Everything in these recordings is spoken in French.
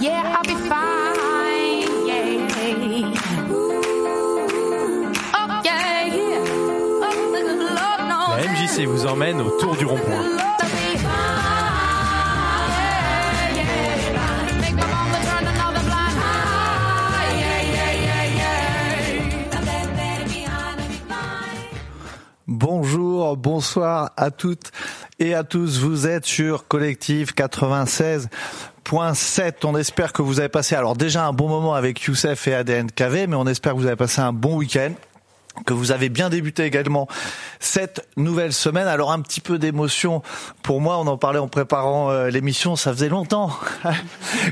Yeah, I'll be fine. Yeah. Oh, yeah. Lord knows La MJC vous emmène autour du rond-point. Bonjour, bonsoir à toutes et à tous. Vous êtes sur Collectif 96.7. On espère que vous avez passé alors déjà un bon moment avec Youssef et ADN KV, mais on espère que vous avez passé un bon week-end que vous avez bien débuté également cette nouvelle semaine. Alors un petit peu d'émotion pour moi, on en parlait en préparant euh, l'émission, ça faisait longtemps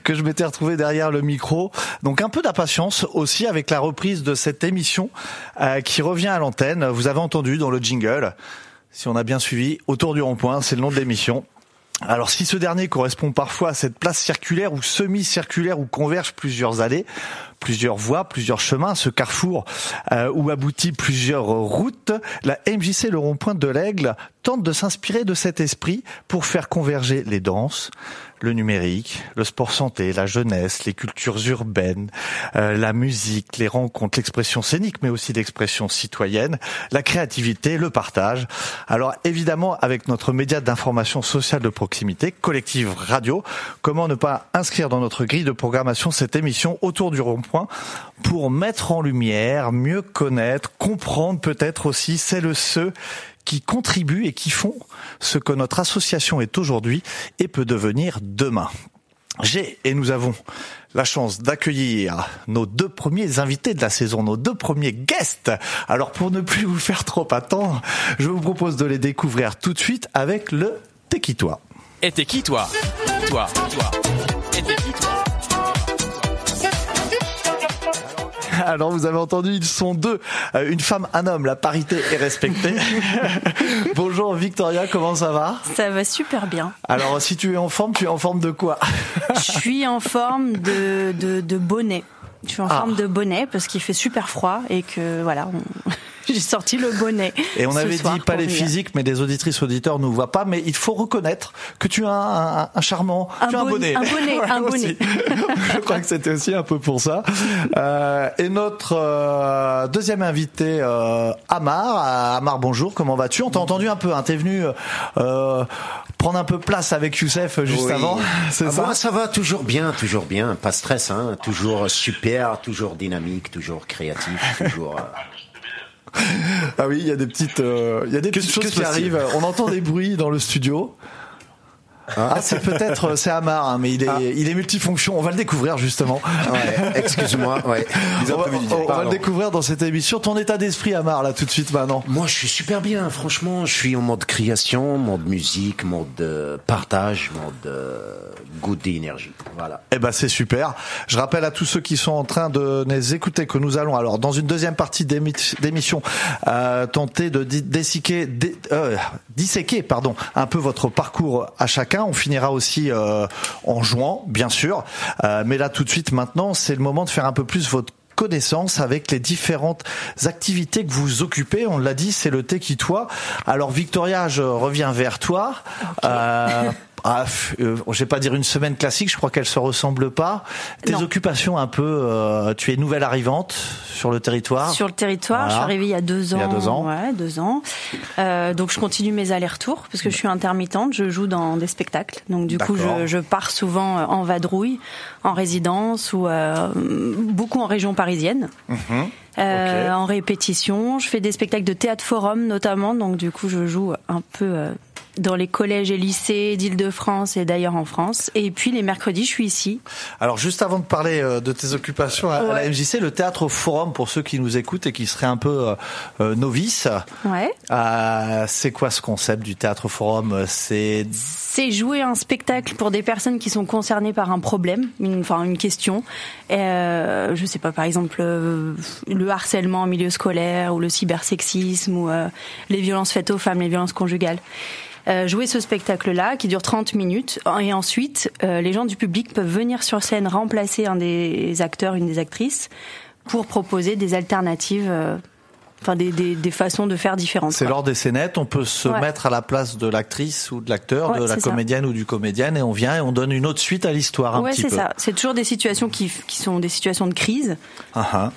que je m'étais retrouvé derrière le micro. Donc un peu d'impatience aussi avec la reprise de cette émission euh, qui revient à l'antenne. Vous avez entendu dans le jingle, si on a bien suivi, autour du rond-point, c'est le nom de l'émission. Alors si ce dernier correspond parfois à cette place circulaire ou semi-circulaire où convergent plusieurs allées, plusieurs voies, plusieurs chemins, ce carrefour euh, où aboutit plusieurs routes, la MJC Le Rond-Point de l'Aigle tente de s'inspirer de cet esprit pour faire converger les danses, le numérique, le sport santé, la jeunesse, les cultures urbaines, euh, la musique, les rencontres, l'expression scénique, mais aussi l'expression citoyenne, la créativité, le partage. Alors évidemment, avec notre média d'information sociale de proximité, Collective Radio, comment ne pas inscrire dans notre grille de programmation cette émission autour du rond-point pour mettre en lumière, mieux connaître, comprendre peut-être aussi celles ceux qui contribuent et qui font ce que notre association est aujourd'hui et peut devenir demain. J'ai et nous avons la chance d'accueillir nos deux premiers invités de la saison, nos deux premiers guests. Alors pour ne plus vous faire trop attendre, je vous propose de les découvrir tout de suite avec le Tequitois. Et t'es qui toi Toi, toi. Et t'es qui toi Alors vous avez entendu, ils sont deux, Euh, une femme, un homme, la parité est respectée. Bonjour Victoria, comment ça va? Ça va super bien. Alors si tu es en forme, tu es en forme de quoi? Je suis en forme de, de, de bonnet. Je suis en Ah. forme de bonnet parce qu'il fait super froid et que voilà, on- j'ai sorti le bonnet. Et on ce avait soir dit pas les venir. physiques, mais des auditrices auditeurs nous voient pas. Mais il faut reconnaître que tu as un, un- un charmant, Un tu as un bon- bonnet, un bonnet, Ouais, un aussi. Je crois que c'était aussi un peu pour ça. Euh, et notre euh, deuxième invité, euh, Amar. Amar, bonjour. Comment vas-tu? On t'a entendu un peu. Hein, T'es venu euh, prendre un peu place avec Youssef juste Oui. avant. C'est Ah, ça? moi, ça va toujours bien, toujours bien, pas stress, hein, toujours super, toujours dynamique, toujours créatif, toujours. Ah oui, il y a des petites, euh, il y a des petites choses se qui arrivent. On entend des bruits dans le studio. Ah, c'est peut-être c'est Amar, hein, mais il est Ah. il est multifonction. On va le découvrir justement. Ouais, excuse-moi, ouais. On va, on le découvrir dans cette émission. Ton état d'esprit, Amar, là tout de suite maintenant. Moi, je suis super bien, franchement. Je suis en mode création, mode musique, mode euh, partage, mode euh, goût d'énergie. Voilà. Eh ben c'est super. Je rappelle à tous ceux qui sont en train de nous écouter que nous allons alors dans une deuxième partie d'émi- d'émission euh, tenter de di- déciquer, dé- euh, disséquer pardon un peu votre parcours à chacun. On finira aussi euh, en jouant bien sûr, Euh, mais là tout de suite maintenant c'est le moment de faire un peu plus votre connaissance avec les différentes activités que vous occupez. On l'a dit, c'est le thé qui toi. Alors Victoria, je reviens vers toi. Euh, ah, euh, je vais pas dire une semaine classique, je crois qu'elle se ressemble pas. Tes Non. occupations un peu, euh, tu es nouvelle arrivante sur le territoire. Sur le territoire, Voilà. je suis arrivée il y a deux ans. Il y a deux ans. Ouais, deux ans. Euh, donc je continue mes allers-retours parce que je suis intermittente. Je joue dans des spectacles. Donc du coup, je, je pars souvent euh, en vadrouille, en résidence ou euh, beaucoup en région parisienne. Mhm. Euh. En répétition, je fais des spectacles de théâtre forum notamment. Donc du coup, je joue un peu euh, dans les collèges et lycées d'Île-de-France et d'ailleurs en France. Et puis les mercredis, je suis ici. Alors juste avant de parler euh, de tes occupations à, à la. MJC, le théâtre forum pour ceux qui nous écoutent et qui seraient un peu euh, euh, novices. Ouais. Euh, c'est quoi ce concept du théâtre forum C'est C'est jouer un spectacle pour des personnes qui sont concernées par un problème, une, enfin une question. Euh, je sais pas, par exemple euh, le harcèlement en milieu scolaire ou le cybersexisme ou euh, les violences faites aux femmes, les violences conjugales. Euh, jouer ce spectacle-là qui dure 30 minutes et ensuite euh, les gens du public peuvent venir sur scène remplacer un des acteurs, une des actrices pour proposer des alternatives euh, enfin des, des, des façons de faire différentes. C'est lors des scénettes, on peut se Ouais. mettre à la place de l'actrice ou de l'acteur, Ouais, de la ça. comédienne ou du comédienne, et on vient et on donne une autre suite à l'histoire un Ouais, petit c'est ça. C'est toujours des situations qui, qui sont des situations de crise, Ah, ah.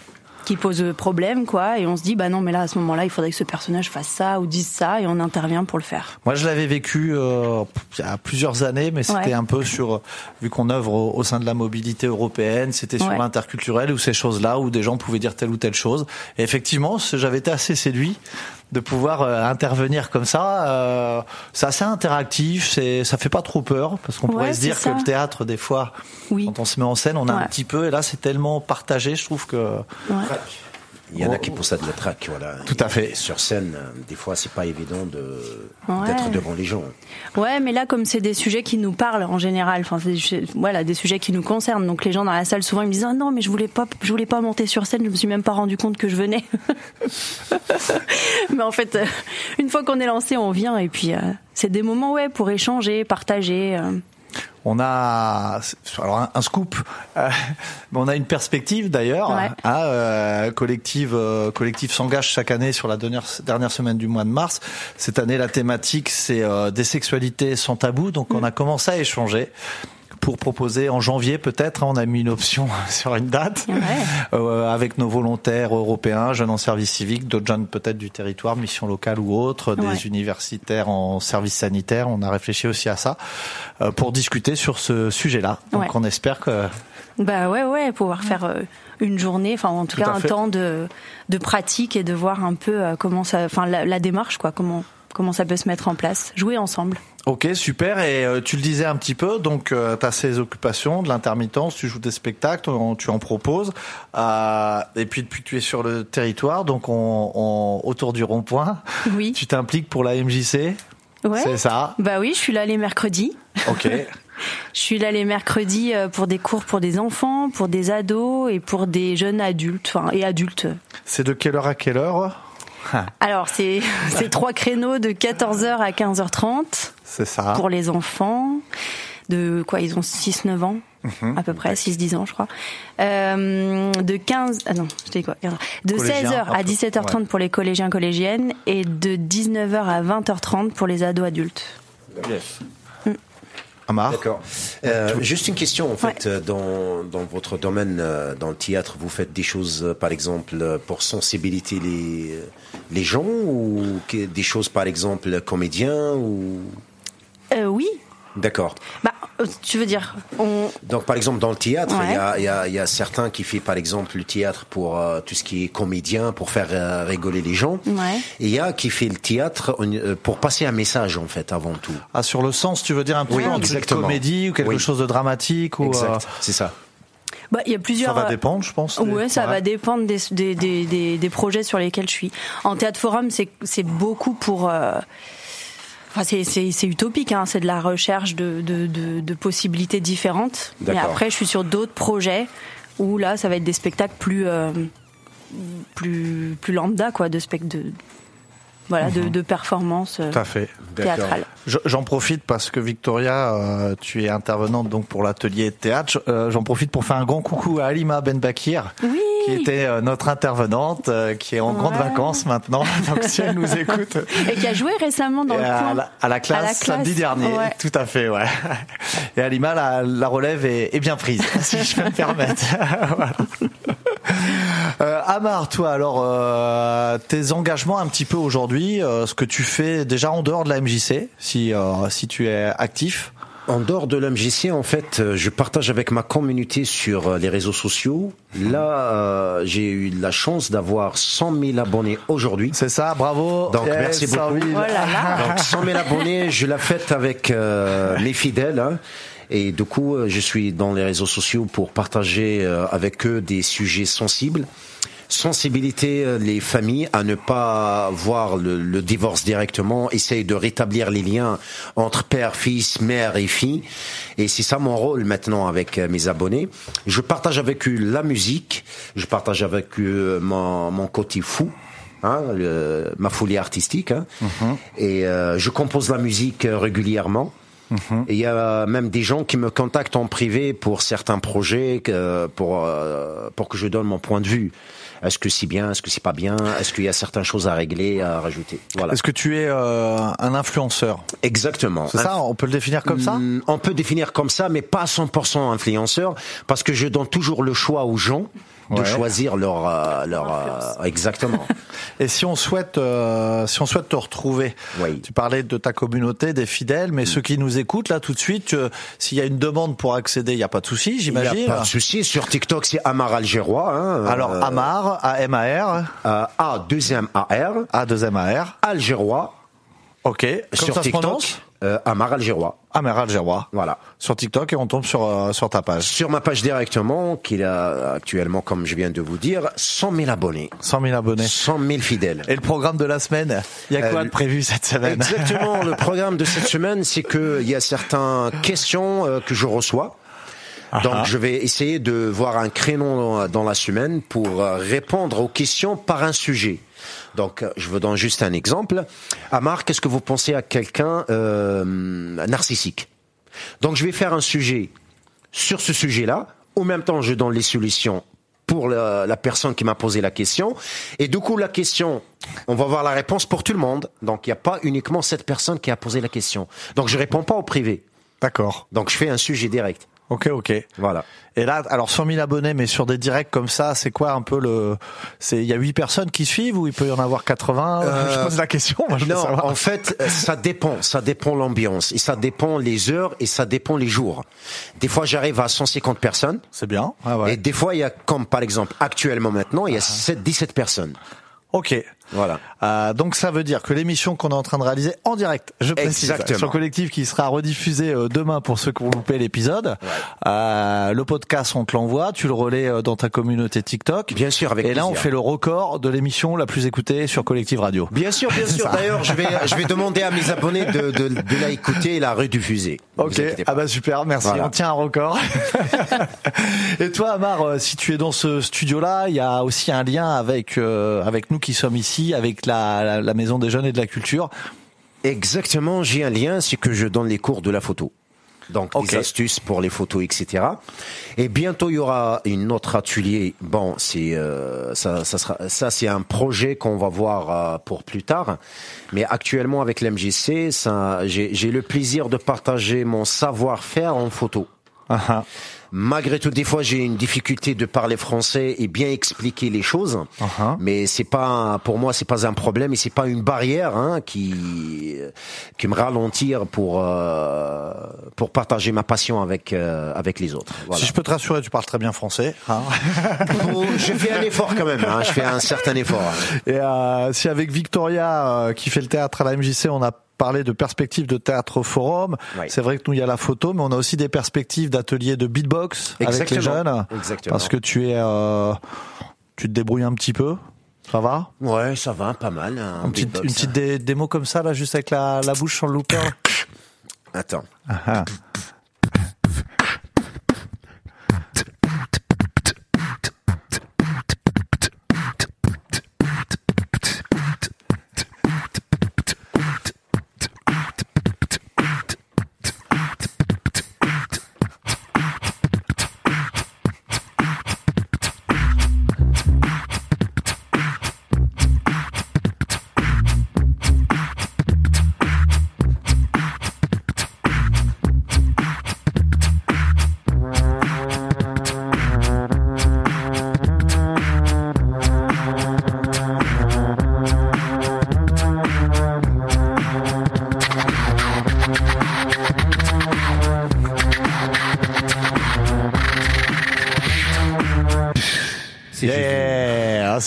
Qui posent problème, quoi. Et on se dit, bah non, mais là, à ce moment-là, il faudrait que ce personnage fasse ça ou dise ça, et on intervient pour le faire. Moi, je l'avais vécu euh, il y a plusieurs années, mais c'était Ouais. un peu sur, vu qu'on œuvre au, au sein de la mobilité européenne, c'était sur Ouais. l'interculturel ou ces choses-là où des gens pouvaient dire telle ou telle chose. Et effectivement, j'avais été assez séduit de pouvoir euh, intervenir comme ça. Euh, c'est assez interactif, c'est, ça fait pas trop peur parce qu'on Ouais, pourrait se dire ça. que le théâtre, des fois, Oui. quand on se met en scène, on a un petit peu, et là, c'est tellement partagé, je trouve que. Ouais. Il y en a qui possèdent le trac, voilà. Tout à fait. Et sur scène, des fois, c'est pas évident de Ouais. d'être devant les gens. Ouais, mais là, comme c'est des sujets qui nous parlent en général, enfin, c'est des sujets- voilà, des sujets qui nous concernent. Donc, les gens dans la salle, souvent, ils me disent, ah non, mais je voulais pas, je voulais pas monter sur scène, je me suis même pas rendu compte que je venais. mais en fait, euh, une fois qu'on est lancé, on vient, et puis, euh, c'est des moments, ouais, pour échanger, partager. euh. On a alors un, un scoop, euh, mais on a une perspective d'ailleurs. Ouais. hein, euh, collective, euh, collective s'engage chaque année sur la dernière, dernière semaine du mois de mars. Cette année, la thématique c'est euh, des sexualités sans tabou. Donc, Mm. on a commencé à échanger pour proposer en janvier peut-être. hein, on a mis une option sur une date Ouais. euh, avec nos volontaires européens, jeunes en service civique, d'autres jeunes peut-être du territoire, mission locale ou autre, des Ouais. universitaires en service sanitaire. On a réfléchi aussi à ça euh, pour discuter sur ce sujet-là. Donc Ouais. on espère que Bah ouais, ouais, pouvoir faire euh, une journée, enfin, en tout, Tout cas, un fait. temps de, de pratique et de voir un peu comment ça, enfin, la, la démarche, quoi, comment, comment ça peut se mettre en place. Jouer ensemble. Ok, super. Et euh, tu le disais un petit peu, donc tu as ces occupations, de l'intermittence, tu joues des spectacles, on- tu en proposes. Euh, et puis depuis que tu es sur le territoire, donc on, on- autour du rond-point, Oui. tu t'impliques pour la MJC. Ouais. C'est ça? Bah oui, je suis là les mercredis. Ok. Je suis là les mercredis euh, pour des cours pour des enfants, pour des ados et pour des jeunes adultes, enfin, et adultes. C'est de quelle heure à quelle heure? Alors, c'est trois créneaux de 14h à 15h30 C'est ça. pour les enfants. De quoi Ils ont 6-9 ans, Mhm. à peu près, 6-10 ans, je crois. Euh, de 15... Ah non, je t'ai dit quoi 15 De Collégiens, 16h un à peu. 17h30 Ouais. pour les collégiens, collégiennes et de 19h à 20h30 pour les ados adultes. Amar. D'accord. Euh, juste une question, en fait, euh, dans, dans votre domaine, euh, dans le théâtre, vous faites des choses, euh, par exemple, euh, pour sensibiliser les, les gens ou des choses, par exemple, comédiens ou... Euh, oui. D'accord. Bah, euh, tu veux dire, on, Donc, par exemple, dans le théâtre, il Ouais. y, a, il y, a, y a certains qui font, par exemple, le théâtre pour euh, tout ce qui est comédien, pour faire euh, rigoler les gens. Ouais. Et il y a qui fait le théâtre pour passer un message, en fait, avant tout. Ah, sur le sens, tu veux dire un Oui, peu un truc exactement. comédie ou quelque Oui. chose de dramatique ou Exact, euh, c'est ça. bah, il y a ça plusieurs. va euh, dépendre, je pense. des- Ouais, ça va dépendre des, des, des, des, des projets sur lesquels je suis. En théâtre forum, c'est c'est beaucoup pour. Enfin, c'est- utopique, hein, c'est de la recherche de, de, de, de possibilités différentes. Mais après, je suis sur d'autres projets où là, ça va être des spectacles plus euh, plus plus lambda, quoi, de spect de voilà, de, de performances euh, Tout à fait. J'en profite parce que Victoria, euh, tu es intervenante donc pour l'atelier de théâtre. Je- J'en profite pour faire un grand coucou à Alima Benbakir, Oui. Qui était euh, notre intervenante, euh, qui est en grande vacances maintenant. Donc si elle nous écoute, Et qui a joué récemment dans le à, la, à la classe À la classe, samedi dernier, ouais. tout à fait, ouais. Et Alima, la, la relève est, est bien prise, si je peux me permettre. Voilà. Euh, Amar, toi, alors, euh, tes engagements un petit peu aujourd'hui, euh, ce que tu fais déjà en dehors de la MJC, si euh, si tu es actif. En dehors de l'MGC, en fait, euh, je partage avec ma communauté sur euh, les réseaux sociaux. Là, euh, j'ai eu la chance d'avoir 100 000 abonnés aujourd'hui. C'est ça, bravo. Donc, Yes, merci beaucoup. 100 000. Oh là là. Donc 100 000 abonnés, je la fête avec euh, mes fidèles. hein. Et du coup, euh, je suis dans les réseaux sociaux pour partager euh, avec eux des sujets sensibles. Sensibilité euh, les familles à ne pas voir le, le divorce directement, essayer de rétablir les liens entre père, fils, mère et fille. Et c'est ça mon rôle maintenant avec euh, mes abonnés. Je partage avec eux la musique, je partage avec eux mon, mon côté fou. Hein, le- ma folie artistique hein. et euh, je compose la musique euh, régulièrement et il y a même des gens qui me contactent en privé pour certains projets que, pour euh, pour que je donne mon point de vue Est-ce que c'est bien Est-ce que c'est pas bien Est-ce qu'il y a certaines choses à régler, à rajouter? Voilà. Est-ce que tu es euh, un influenceur? Exactement. C'est ça On peut le définir comme ça? Mm, On peut définir comme ça, mais pas 100% influenceur, parce que je donne toujours le choix aux gens de Ouais. choisir leur euh, leur euh, exactement. Et si on souhaite, euh, si on souhaite te retrouver, Oui. tu parlais de ta communauté, des fidèles, mais ceux qui nous écoutent là tout de suite, euh, s'il y a une demande pour accéder, il n'y a pas de souci, Il j'imagine. n'y a pas de souci. Sur TikTok, c'est Amar Algérois. Hein, Alors euh, Amar, A M A R, euh, A deuxième A R A 2 M A R. Algérois Ok. Comme sur ça se prononce? TikTok. Euh, Amar Algérois. Amar Algérois. Voilà. Sur TikTok et on tombe sur euh, sur ta page. Sur ma page directement, qu'il a actuellement, comme je viens de vous dire, 100 000 abonnés, 100 000 abonnés. 100 000 fidèles. Et le programme de la semaine, il y a quoi Euh, de prévu cette semaine? Exactement. le programme de cette semaine, c'est que il y a certaines questions euh, que je reçois. Donc, Ah. je vais essayer de voir un créneau dans- la semaine pour euh, répondre aux questions par un sujet. Donc, euh, je vous donne juste un exemple. Amar, qu'est-ce que vous pensez à quelqu'un euh, narcissique? Donc, je vais faire un sujet sur ce sujet-là. Au même temps, je donne les solutions pour la, la personne qui m'a posé la question. Et du coup, la question, on va voir la réponse pour tout le monde. Donc, il n'y a pas uniquement cette personne qui a posé la question. Donc, je réponds pas au privé. D'accord. Donc, je fais un sujet direct. Ok, ok. Voilà. Et là, alors 100 000 abonnés, mais sur des directs comme ça, c'est quoi un peu le C'est il y a 8 personnes qui suivent ou il peut y en avoir 80 Euh, Je pose la question. Moi, je Non, en fait, ça dépend. Ça dépend l'ambiance. Et ça dépend les heures et ça dépend les jours. Des fois, j'arrive à 150 personnes. C'est bien. Ah ouais. Et des fois, il y a, comme par exemple, actuellement maintenant, il y a 7, 17 personnes. Ok. Voilà. Euh, donc ça veut dire que l'émission qu'on est en train de réaliser en direct, je précise, Exactement. sur Collectif qui sera rediffusée euh, demain pour ceux qui ont loupé l'épisode. Euh, le podcast, on te l'envoie, tu le relais euh, dans ta communauté TikTok. Bien sûr, avec Et là, on fait le record de l'émission la plus écoutée sur Collectif Radio. Bien sûr, bien sûr. D'ailleurs, je vais, je vais demander à mes abonnés de, de, de la écouter et la rediffuser. Ok, ah bah super, merci. Voilà. On tient un record. Et toi, Amar, euh, si tu es dans ce studio-là, il y a aussi un lien avec euh, avec nous qui sommes ici, avec la, la, la Maison des Jeunes et de la Culture. Exactement, j'ai un lien, c'est que je donne les cours de la photo. Donc Ok. des astuces pour les photos, etc. Et bientôt il y aura une autre atelier. Bon, c'est euh, ça, ça sera ça, c'est un projet qu'on va voir euh, pour plus tard. Mais actuellement avec l'MJC, ça, j'ai j'ai le plaisir de partager mon savoir-faire en photo. Ah, ah. Malgré tout, des fois, j'ai une difficulté de parler français et bien expliquer les choses. Uh-huh. Mais c'est pas, pour moi, c'est pas un problème et c'est pas une barrière hein, qui qui me ralentir pour euh, pour partager ma passion avec euh, avec les autres. Voilà. Si je peux te rassurer, tu parles très bien français. Hein Faut- je fais un effort quand même. Hein, je fais un certain effort. Et euh, si avec Victoria euh, qui fait le théâtre à la MJC, on a parlé de perspectives de théâtre forum. Oui. C'est vrai que nous il y a la photo, mais on a aussi des perspectives d'ateliers de beatbox avec les jeunes. Exactement. Parce que tu es, euh, tu te débrouilles un petit peu. Ça va? Ouais, ça va, pas mal. hein, Une petite, beatbox, une petite hein. dé- démo comme ça là, juste avec la, la bouche sur le looper. Attends. Ah. C'est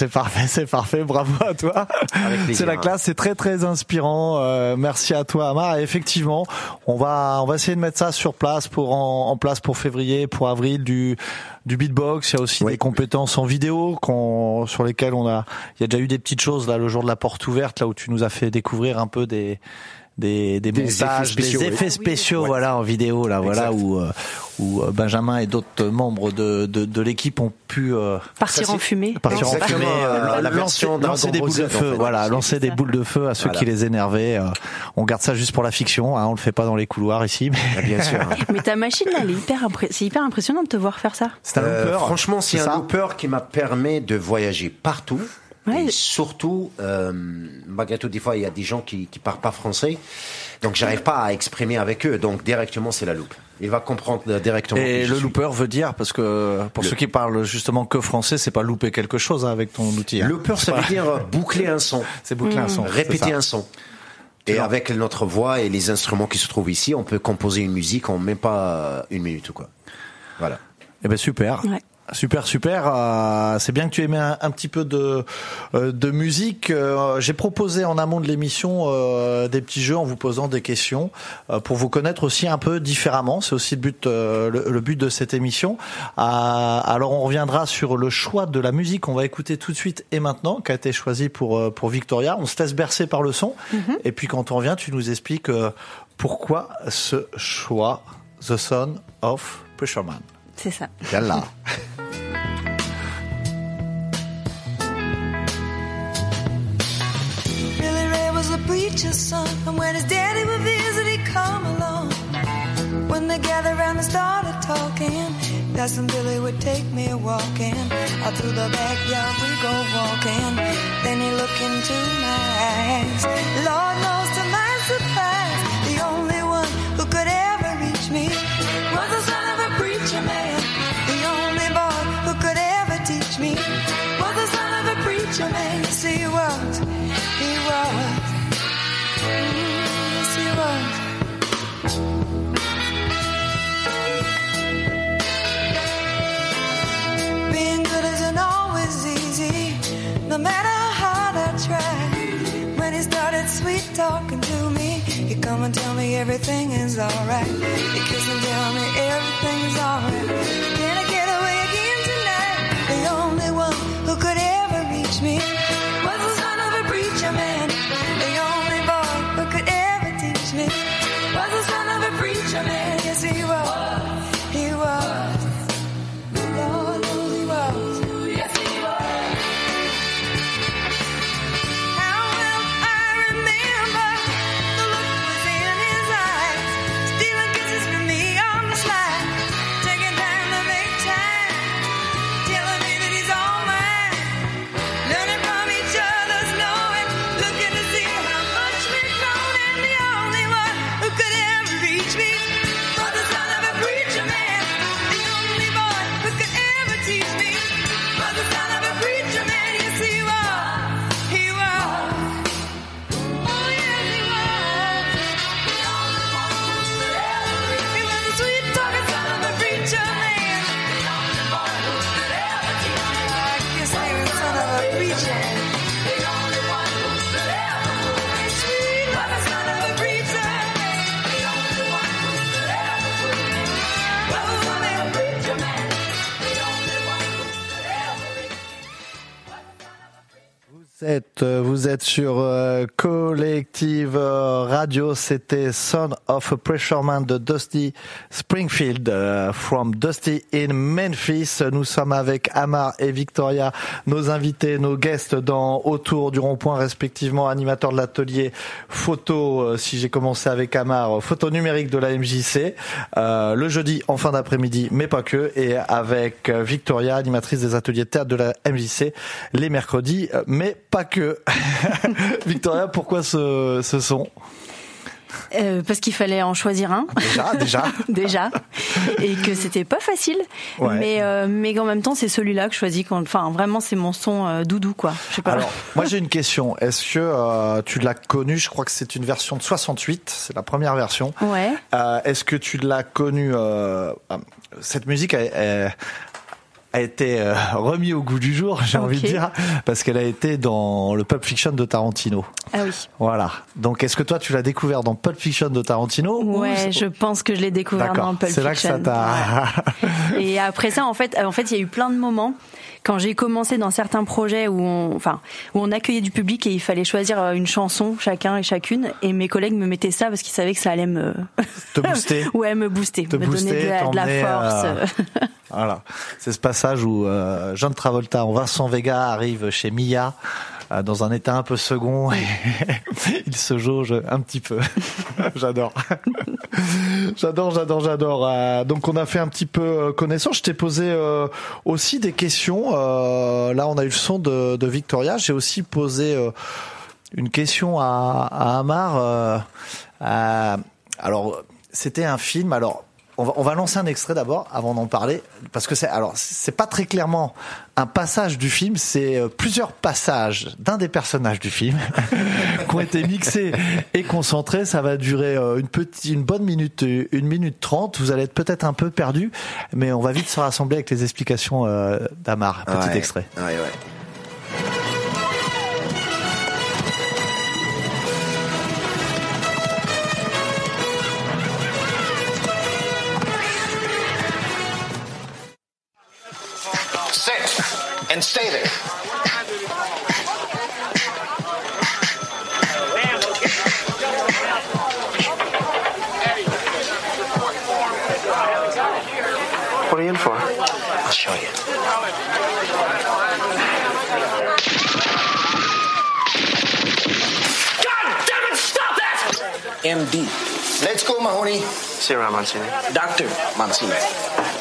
c'est parfait, c'est parfait, bravo à toi. C'est la classe, c'est très très inspirant. Euh, merci à toi Amar. Et effectivement, on va on va essayer de mettre ça sur place pour en, en place pour février, pour avril du du beatbox. Il y a aussi Oui. des compétences en vidéo qu'on sur lesquelles on a il y a déjà eu des petites choses là le jour de la porte ouverte là où tu nous as fait découvrir un peu des des, des, Des montages, effets spéciaux, des effets spéciaux, Ouais. voilà, en vidéo, là, voilà, où, euh, où euh, Benjamin et d'autres membres de, de, de l'équipe ont pu euh, Partir en fumée. partir en fumée, euh, la lancer- version Dragon lancer des boules de en feu, fait. voilà, lancer des ça. boules de feu à ceux Voilà. qui les énervaient. euh, on garde ça juste pour la fiction, hein, on le fait pas dans les couloirs ici. Mais Ah, Bien sûr. Mais ta machine, là, elle est hyper impré- c'est hyper impressionnant de te voir faire ça. c'est un Euh, looper. franchement, c'est un looper qui m'a permis de voyager partout. Ouais. Et surtout, euh, malgré tout, des fois, il y a des gens qui qui parlent pas français, donc j'arrive pas à exprimer avec eux. Donc directement, c'est la loupe. Il va comprendre euh, directement. Et le suis. looper veut dire, parce que pour Le- ceux qui parlent justement que français, c'est pas louper quelque chose hein, avec ton outil. hein. Looper, ça veut dire euh, boucler un son, C'est boucler un son. c'est répéter un son. Et avec notre voix et les instruments qui se trouvent ici, on peut composer une musique en même pas une minute ou quoi. Voilà. Eh ben super. Ouais. Super, super. Euh, c'est bien que tu aies mis un, un petit peu de, euh, de musique. Euh, J'ai proposé en amont de l'émission des petits jeux en vous posant des questions pour vous connaître aussi un peu différemment. C'est aussi le but, le, le but de cette émission. Alors on reviendra sur le choix de la musique qu'on va écouter tout de suite et maintenant, qui a été choisi pour pour Victoria. On se laisse bercer par le son. Et puis quand on revient, tu nous expliques pourquoi ce choix, The Son of Pressure Man. C'est ça. Yalla. Billy Ray was a preacher's son, and when his daddy would visit, he'd come along. When they gathered around and started talking, Cousin Billy would take me walking. Out through the backyard we go walking. Then he looked into my eyes. Lord knows to my surprise, the only one who could ever reach me no matter how hard I try. When he started sweet talking to me, he come and tell me everything is alright. He kiss and tell me everything's alright. Can I get away again tonight? The only one who could ever sur euh, Collective Radio, c'était Son of a Pressure Man de Dusty Springfield, euh, from Dusty in Memphis. Nous sommes avec Amar et Victoria, nos invités, nos guests dans Autour du rond-point, respectivement animateurs de l'atelier photo, euh, si j'ai commencé avec Amar, euh, photo numérique de la MJC, le jeudi en fin d'après-midi, mais pas que, et avec Victoria, animatrice des ateliers de théâtre de la MJC, les mercredis, mais pas que. Victoria, pourquoi ce, ce son? Euh, parce qu'il fallait en choisir un. Déjà, déjà. déjà et que c'était pas facile Ouais. mais euh, mais qu'en même temps c'est celui-là que je choisis quand enfin vraiment c'est mon son euh, doudou quoi je sais pas Alors, moi j'ai une question. Est-ce que euh, tu l'as connu? Je crois que c'est une version de 68, c'est la première version. ouais Euh, Est-ce que tu l'as connu euh, Cette musique, elle, elle- a été euh, remis au goût du jour, j'ai envie de dire, parce qu'elle a été dans le Pulp Fiction de Tarantino. Ah oui. Voilà. Donc, est-ce que toi, tu l'as découvert dans Pulp Fiction de Tarantino ou Ouais, je pense que je l'ai découvert dans. Pulp C'est là que ça Fiction. t'a. Et après ça, en fait, en fait, il y a eu plein de moments quand j'ai commencé dans certains projets où on, enfin, où on accueillait du public et il fallait choisir euh, une chanson chacun et chacune. Et mes collègues me mettaient ça parce qu'ils savaient que ça allait me, Te booster. ouais, me booster, Te me booster, donner de la, de la t'emmener, force. euh, Voilà. C'est ce passage où euh, John Travolta en Vincent Vega arrive chez Mia euh, dans un état un peu second et il se jauge un petit peu. j'adore. j'adore, j'adore, j'adore. Euh, donc on a fait un petit peu connaissance. Je t'ai posé aussi des questions. Là, on a eu le son de, Victoria. J'ai aussi posé une question à, à Amar. alors, c'était un film. Alors, on va, on va lancer un extrait d'abord avant d'en parler parce que c'est alors c'est pas très clairement un passage du film, c'est euh, plusieurs passages d'un des personnages du film qui ont été mixés et concentrés. Ça va durer euh, une petite, une bonne minute, une minute trente. Vous allez être peut-être un peu perdu, mais on va vite se rassembler avec les explications euh, d'Amar. Petit Ouais. extrait. Ouais, ouais. And stay there. What are you in for? I'll show you. God damn it, stop that! MD. Let's go, Mahoney. See you around, Monsignor. Doctor Mancini.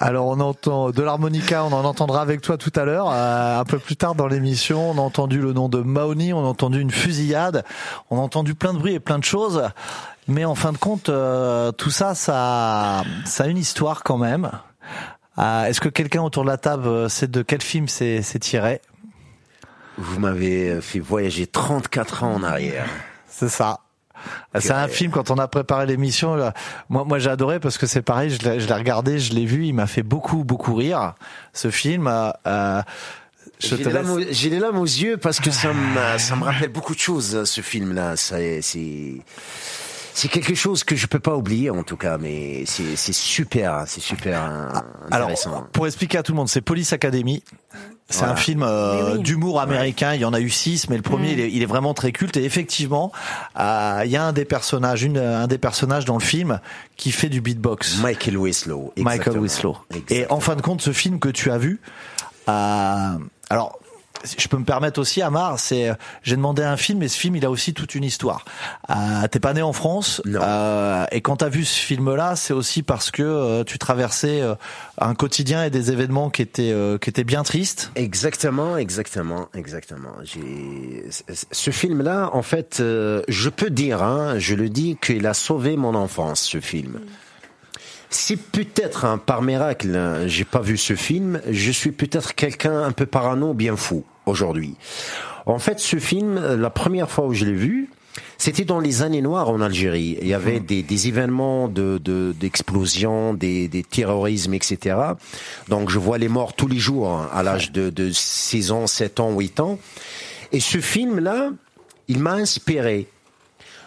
Alors on entend de l'harmonica, on en entendra avec toi tout à l'heure. Euh, un peu plus tard dans l'émission, on a entendu le nom de Mahoney, on a entendu une fusillade, on a entendu plein de bruit et plein de choses. Mais en fin de compte, euh, tout ça, ça, ça a une histoire quand même. Euh, Est-ce que quelqu'un autour de la table euh, sait de quel film c'est c'est tiré? Vous m'avez fait voyager 34 ans en arrière. C'est ça. C'est un film quand on a préparé l'émission. Moi, moi, j'ai adoré parce que c'est pareil. Je l'ai regardé, je l'ai vu. Il m'a fait beaucoup, beaucoup rire. Ce film. euh, euh, J'ai les, laisse. les larmes aux yeux parce que ça me, ça me rappelle beaucoup de choses, ce film-là. C'est, c'est quelque chose que je peux pas oublier, en tout cas, mais c'est, c'est super, c'est super euh, Alors, intéressant. pour expliquer à tout le monde, c'est Police Academy. C'est Voilà. un film euh, oui. d'humour américain. Il y en a eu six, mais le premier, il, est, il est vraiment très culte. Et effectivement, euh, il y a un des personnages, une, un des personnages dans le film qui fait du beatbox. Michael Winslow. Michael. Winslow. Et en fin de compte, ce film que tu as vu, euh, alors je peux me permettre aussi, Amar, c'est j'ai demandé un film, et ce film, il a aussi toute une histoire. Euh, T'es pas né en France, Non. euh, et quand t'as vu ce film-là, c'est aussi parce que euh, tu traversais euh, un quotidien et des événements qui étaient euh, qui étaient bien tristes. Exactement, exactement, exactement. J'ai ce film-là, en fait, euh, je peux dire, hein, je le dis, qu'il a sauvé mon enfance, ce film. Si peut-être, par miracle, hein, j'ai pas vu ce film, je suis peut-être quelqu'un un peu parano, bien fou aujourd'hui. En fait, ce film, la première fois où je l'ai vu, c'était dans les années noires en Algérie. Il y avait des, des événements de de- d'explosion, des, des terrorismes, etc. Donc je vois les morts tous les jours hein, à l'âge de, de 6 ans, 7 ans, 8 ans. Et ce film-là, il m'a inspiré.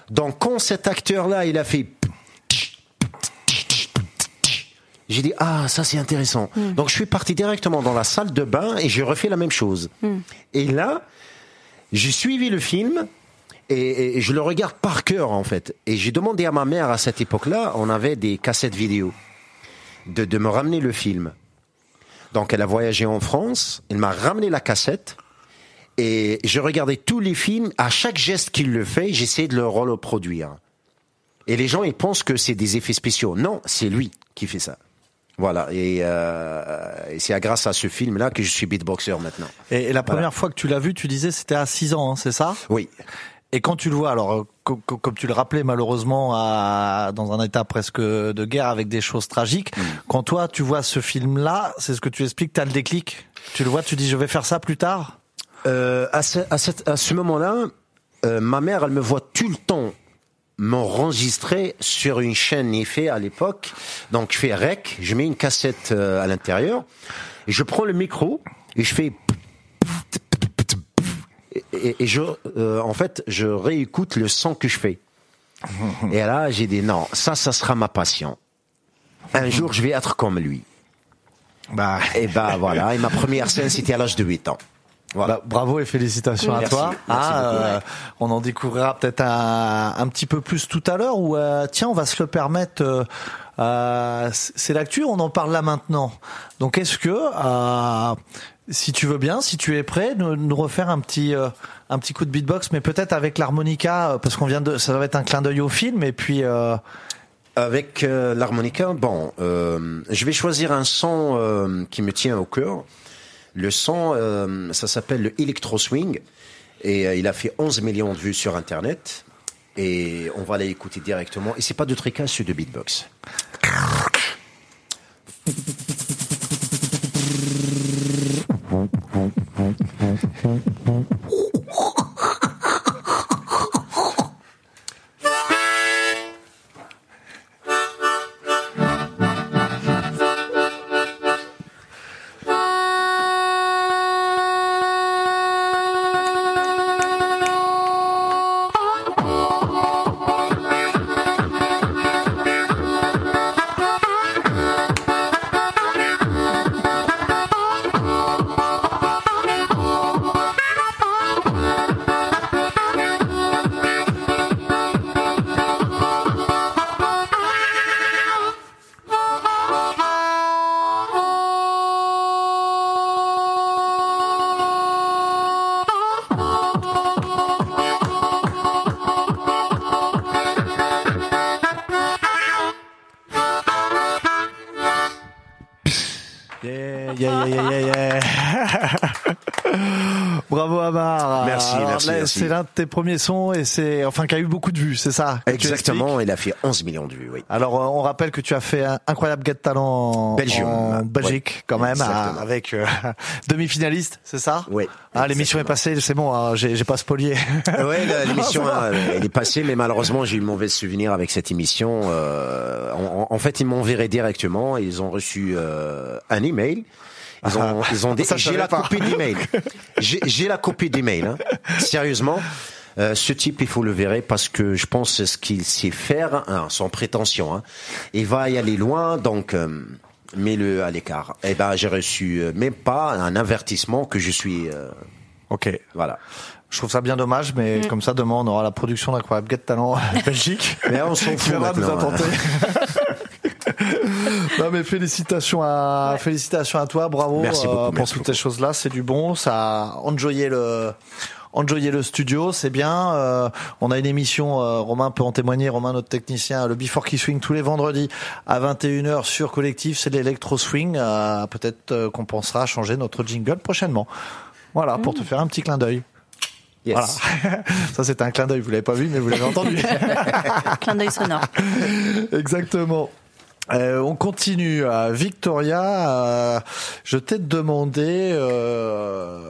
Donc quand cet acteur-là, il a fait... J'ai dit, ah, ça c'est intéressant. Donc je suis parti directement dans la salle de bain et j'ai refait la même chose. Et là, j'ai suivi le film et, et je le regarde par cœur en fait. Et j'ai demandé à ma mère à cette époque-là, on avait des cassettes vidéo, de, de me ramener le film. Donc elle a voyagé en France, elle m'a ramené la cassette et je regardais tous les films. À chaque geste qu'il le fait, j'essayais de le reproduire. Et les gens ils pensent que c'est des effets spéciaux. Non, c'est lui qui fait ça. Voilà, et, euh, et c'est grâce à ce film-là que je suis beatboxer maintenant. Et, et la première fois que tu l'as vu, tu disais c'était à 6 ans, hein, c'est ça? Oui, Et quand tu le vois, alors co- co- comme tu le rappelais malheureusement à, dans un état presque de guerre avec des choses tragiques, quand toi tu vois ce film-là, c'est ce que tu expliques, t'as le déclic. Tu le vois, tu dis je vais faire ça plus tard? Euh, à ce, à cette- à ce moment-là, euh, ma mère, elle me voit tout le temps m'enregistrer sur une chaîne IFE à l'époque. Donc je fais rec, je mets une cassette euh, à l'intérieur, et je prends le micro et je fais et, et- et je, euh, en fait, je réécoute le son que je fais. Et là, j'ai dit non, ça, ça sera ma passion. Un jour, je vais être comme lui. Bah, Et bah voilà. Et ma première scène, c'était à l'âge de 8 ans. Voilà. bah, bravo et félicitations à toi. merci Ah, euh, on en découvrira peut-être un, un petit peu plus tout à l'heure. Ou euh, tiens, on va se le permettre. euh, euh, c'est l'actu, on en parle là maintenant. Donc, est-ce que, euh, si tu veux bien, si tu es prêt, nous, nous refaire un petit, euh, un petit coup de beatbox, mais peut-être avec l'harmonica, parce qu'on vient de, ça va être un clin d'œil au film, et puis. Euh, Avec l'harmonica, bon, euh, je vais choisir un son euh, qui me tient au cœur. Le son, euh, ça s'appelle le Electro Swing. Et euh, il a fait 11 millions de vues sur Internet. Et on va aller écouter directement. Et c'est pas de tricage, c'est de beatbox. C'est l'un de tes premiers sons et c'est enfin qui a eu beaucoup de vues, c'est ça Exactement, il a fait 11 millions de vues, oui. Alors, euh, on rappelle que tu as fait un incroyable Get Talent en, Belgium. en Belgique, Ouais. quand même, à- avec euh, demi-finaliste, c'est ça Oui. Ah, l'émission est passée, c'est bon, hein, j'ai j'ai pas spolié. Ouais, la- l'émission, elle est passée, mais malheureusement, j'ai eu de mauvais souvenirs avec cette émission. Euh, en, en fait, ils m'ont viré directement. Ils ont reçu euh, un email. Ils ont, ils ont dit, Ça, je j'ai la copie d'email. J'ai j'ai la copie d'email. Hein. Sérieusement, euh, ce type, il faut le verrer parce que je pense ce qu'il sait faire, hein, sans prétention. Hein. Il va y aller loin, donc. Euh, Mets-le à l'écart. Eh ben, j'ai reçu euh, même pas un avertissement que je suis, euh, ok. voilà. Je trouve ça bien dommage, mais comme ça, demain, on aura la production d'Incroyable Get Talent Belgique. Mais on s'en qui fout viendra nous maintenant. hein. attenter. non mais félicitations à félicitations à toi, bravo Merci beaucoup, euh, pour merci toutes beaucoup. ces choses-là, c'est du bon, ça enjoyer le enjoyer le studio, c'est bien. Euh, on a une émission, euh, Romain peut en témoigner, Romain notre technicien, le Before Key Swing tous les vendredis à 21h sur Collectif, c'est l'électro swing. Euh, Peut-être euh, qu'on pensera à changer notre jingle prochainement. Voilà, pour te faire un petit clin d'œil. Yes. Voilà. Ça c'était un clin d'œil, vous l'avez pas vu mais vous l'avez entendu. Clin d'œil sonore. Exactement. Euh, on continue. Euh, Victoria, euh, je t'ai demandé euh,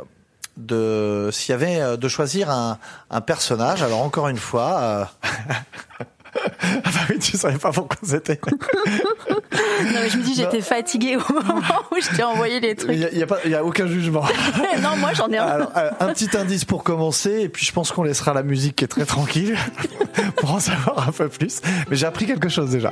de s'il y avait euh, de choisir un, un personnage. Alors encore une fois. euh, ah bah oui, tu savais pas pourquoi c'était. Non, mais je me dis, j'étais fatiguée au moment où je t'ai envoyé les trucs. a, il y a pas, il y a aucun jugement. non, moi j'en ai un. Alors, euh, un petit indice pour commencer, et puis je pense qu'on laissera la musique qui est très tranquille pour en savoir un peu plus. Mais j'ai appris quelque chose déjà.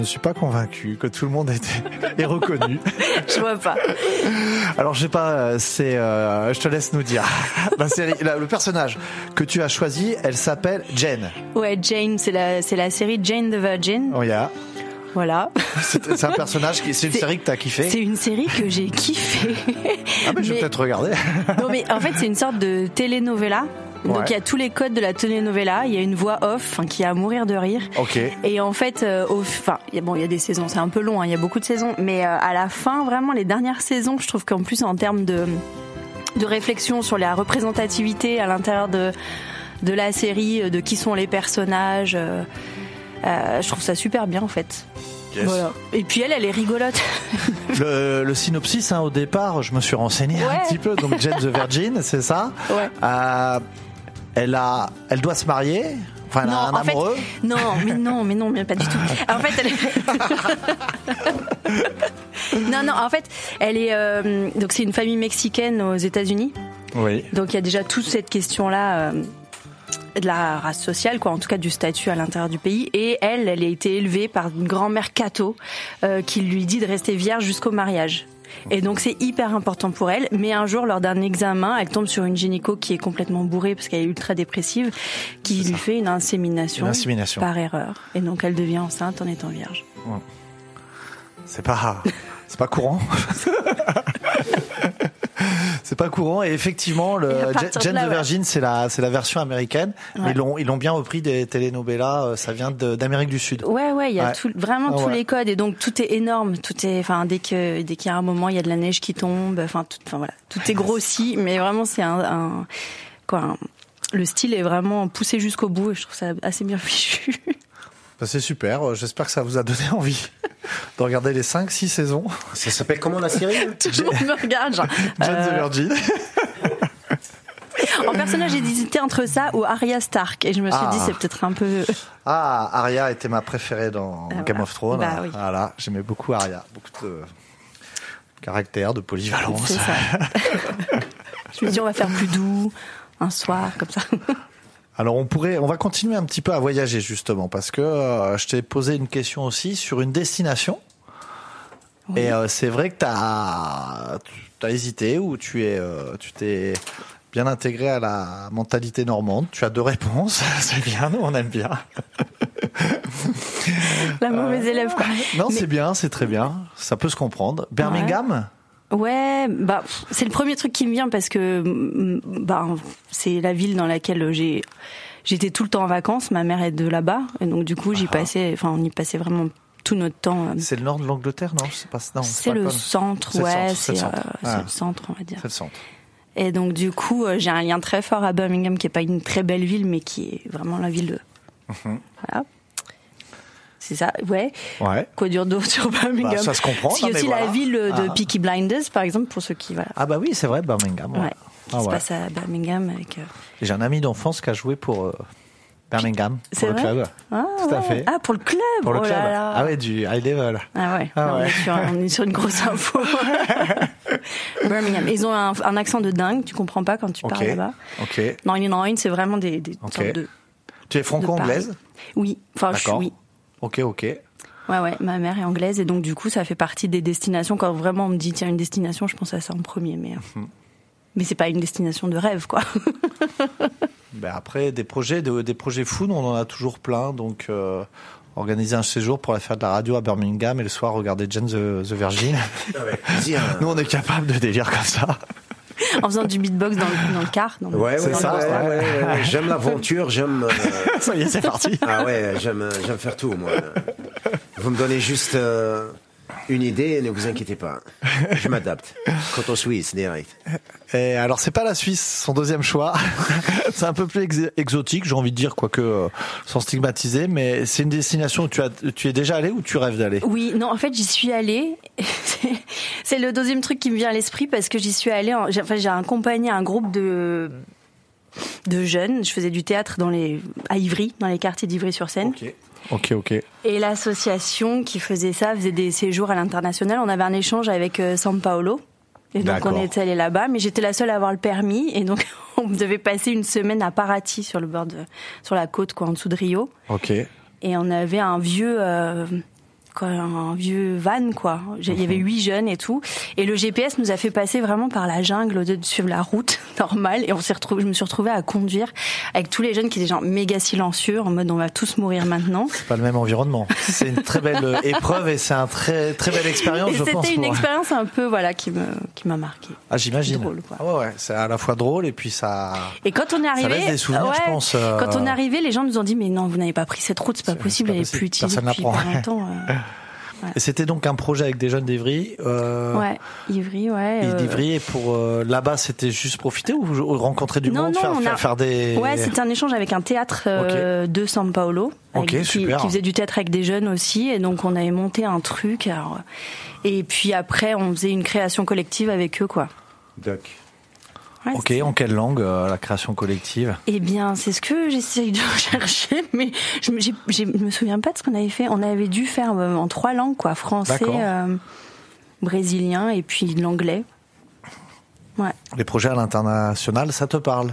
Je ne suis pas convaincu que tout le monde est reconnu. Je vois pas. Alors je sais pas, euh, c'est, euh, je te laisse nous dire. La série, la- le personnage que tu as choisi, elle s'appelle Jen. Ouais, Jane, c'est la, c'est la série Jane the Virgin. Oh, yeah. Voilà. C'est un personnage qui, c'est une série que t'as kiffé. C'est une série que j'ai kiffé. Ah mais je vais peut-être regarder. Non mais en fait c'est une sorte de telenovela. Donc il y a tous les codes de la telenovela, il y a une voix off enfin, qui est à mourir de rire. Ok. Et en fait, euh, au, enfin, il y a- bon, il y a des saisons, c'est un peu long, hein, il y a beaucoup de saisons, mais euh, à la fin, vraiment, les dernières saisons, je trouve qu'en plus en termes de de réflexion sur la représentativité à l'intérieur de de la série, euh, de qui sont les personnages, euh, je trouve ça super bien en fait. Yes. Voilà. Et puis elle, elle est rigolote. Le, le synopsis, hein, au départ, je me suis renseigné un petit peu. Donc Jen the Virgin, c'est ça. Ouais. Euh, elle a, elle doit se marier? Enfin, elle a un en fait, amoureux? non, mais non, mais non, mais pas du tout. En fait, elle... non, non, en fait, elle est euh, donc c'est une famille mexicaine aux États-Unis. Oui. Donc il y a déjà toute cette question-là euh, de la race sociale, quoi, en tout cas du statut à l'intérieur du pays. Et elle, elle a été élevée par une grand-mère catho euh, qui lui dit de rester vierge jusqu'au mariage. Et donc c'est hyper important pour elle. Mais un jour, lors d'un examen, elle tombe sur une gynéco qui est complètement bourrée parce qu'elle est ultra dépressive, qui lui fait une insémination, Une insémination. par erreur. Et donc elle devient enceinte en étant vierge. C'est pas, c'est pas courant. c'est pas courant. Et effectivement, le Et partir de ouais. Virgin, c'est la, c'est la version américaine. Ouais. Ils l'ont, ils l'ont bien repris des telenovelas. euh, Ça vient d'Amérique du Sud. Ouais, ouais, il y a Ouais. tout, vraiment tous les codes et donc tout est énorme. Tout est, enfin, dès que dès qu'il y a un moment, il y a de la neige qui tombe. Enfin, tout, enfin voilà, tout est grossi, mais vraiment c'est un, un- quoi. un- le style est vraiment poussé jusqu'au bout et je trouve ça assez bien fichu. Bah, c'est super. J'espère que ça vous a donné envie de regarder les 5 six saisons. Ça s'appelle comment la série? Tout le monde me regarde, genre. Jen the euh, Virgin. en personnage, j'ai hésité entre ça ou Arya Stark et je me suis Ah. dit c'est peut-être un peu. Ah, Arya était ma préférée dans Ah, Game voilà. of Thrones. Bah oui. Voilà, j'aimais beaucoup Arya. Beaucoup de caractère, de polyvalence. Ça. je me dis on va faire plus doux un soir comme ça. Alors on pourrait, on va continuer un petit peu à voyager justement parce que euh, je t'ai posé une question aussi sur une destination. Oui. Et euh, c'est vrai que tu as, hésité ou tu es, euh, tu t'es bien intégré à la mentalité normande. Tu as deux réponses, c'est bien, nous on aime bien. La mauvaise élève quoi. Non, Mais- c'est bien, c'est très bien, ça peut se comprendre. Birmingham? Ouais, bah pff, c'est le premier truc qui me vient parce que mm, bah c'est la ville dans laquelle j'ai j'étais tout le temps en vacances. Ma mère est de là-bas et donc du coup j'y passais, enfin on y passait vraiment tout notre temps. euh, C'est le nord de l'Angleterre, non? C'est pas, non, C'est le Con- centre, le ouais, c'est c'est le centre. euh, Ah. le centre, on va dire. C'est le centre. Et donc du coup euh, j'ai un lien très fort à Birmingham qui est pas une très belle ville mais qui est vraiment la ville de. Mhm. Voilà. C'est ça, ouais. Ouais. Quoi dur d'eau sur Birmingham? Bah, ça se comprend, C'est non, mais aussi voilà. la ville de Ah. Peaky Blinders, par exemple, pour ceux qui voilà. Ah bah oui, c'est vrai, Birmingham. Ouais. Ah se ouais. passe à Birmingham avec. euh, J'ai un ami d'enfance qui a joué pour euh, Birmingham, C'est pour le club. Ah, Tout à fait. Ah, pour le club Pour le oh club. là. Ah ouais, du high level. Ah ouais, Ah Non, On, est sur, on est sur une grosse info. Birmingham. Ils ont un, un accent de dingue, tu comprends pas quand tu parles là-bas. Ok. 99, c'est vraiment des, des Ok. sortes de. Tu es franco-anglaise? Oui, enfin, je. Oui. Ok, ok. Ouais, ouais, ma mère est anglaise et donc du coup, ça fait partie des destinations. Quand vraiment on me dit, tiens, une destination, je pense à ça en premier, mais. euh, Mhm. Mais c'est pas une destination de rêve, quoi. Ben après, des projets, de- des projets fous, nous, on en a toujours plein. Donc, euh, organiser un séjour pour aller faire de la radio à Birmingham et le soir regarder Jane the, the Virgin. Avec plaisir. nous, on est capable de délire comme ça. en faisant du beatbox dans le, dans le car. dans le- Ouais, C'est ouais, ça, ouais, ouais. ouais, ouais, ouais. J'aime l'aventure, j'aime. euh, ça y est, c'est parti. Ah ouais, j'aime, euh, j'aime faire tout, moi. Vous me donnez juste euh, une idée ne vous inquiétez pas. Je m'adapte. Coton suisse, direct. Et alors, c'est pas la Suisse, son deuxième choix. c'est un peu plus ex- exotique, j'ai envie de dire, quoique euh, sans stigmatiser, mais c'est une destination où tu, as, tu es déjà allé ou tu rêves d'aller? Oui, non, en fait, j'y suis allée. C'est- le deuxième truc qui me vient à l'esprit parce que j'y suis allée. en- j'ai- Enfin, j'ai accompagné un groupe de de jeunes. Je faisais du théâtre dans les à Ivry, dans les quartiers d'Ivry-sur-Seine. Ok, ok. Et l'association qui faisait ça faisait des séjours à l'international. On avait un échange avec euh, São Paulo. Et donc on était allé là-bas, mais j'étais la seule à avoir le permis et donc on devait passer une semaine à Paraty sur le bord de, sur la côte quoi en dessous de Rio. Ok. Et on avait un vieux, euh, un vieux van quoi. Il y avait huit jeunes et tout, et le GPS nous a fait passer vraiment par la jungle au lieu de suivre la route normale. Et on s'est retrouvé, je me suis retrouvée à conduire avec tous les jeunes qui étaient genre méga silencieux, en mode on va tous mourir maintenant. C'est pas le même environnement. C'est une très belle euh, épreuve et c'est un très très belle expérience, Et je pense. c'était une pour- expérience un peu voilà qui me qui m'a marqué. Ah, j'imagine. drôle, quoi. Ah ouais, ouais, c'est à la fois drôle et puis ça. Et quand on est arrivé, laisse des souvenirs, je pense, euh, Quand on est arrivé, les gens nous ont dit mais non, vous n'avez pas pris cette route, c'est pas possible, elle est plus utilisée personne depuis Et c'était donc un projet avec des jeunes d'Ivry. Euh, Ouais, Ivry, ouais. et euh, d'Ivry et pour euh, là-bas, c'était juste profiter ou ou rencontrer du Non, monde, non, faire, on faire, a- faire des. Ouais, c'était un échange avec un théâtre euh, de San Paolo, Ok, avec- qui, super. qui faisait du théâtre avec des jeunes aussi, et donc on avait monté un truc. alors, et puis après, on faisait une création collective avec eux, quoi. Doc. Ouais, Ok, en quelle langue euh, la création collective? Eh bien, c'est ce que j'essaye de chercher, mais je me, me souviens pas de ce qu'on avait fait. On avait dû faire euh, en trois langues, quoi, français, euh, brésilien et puis l'anglais. Ouais. Les projets à l'international, ça te parle?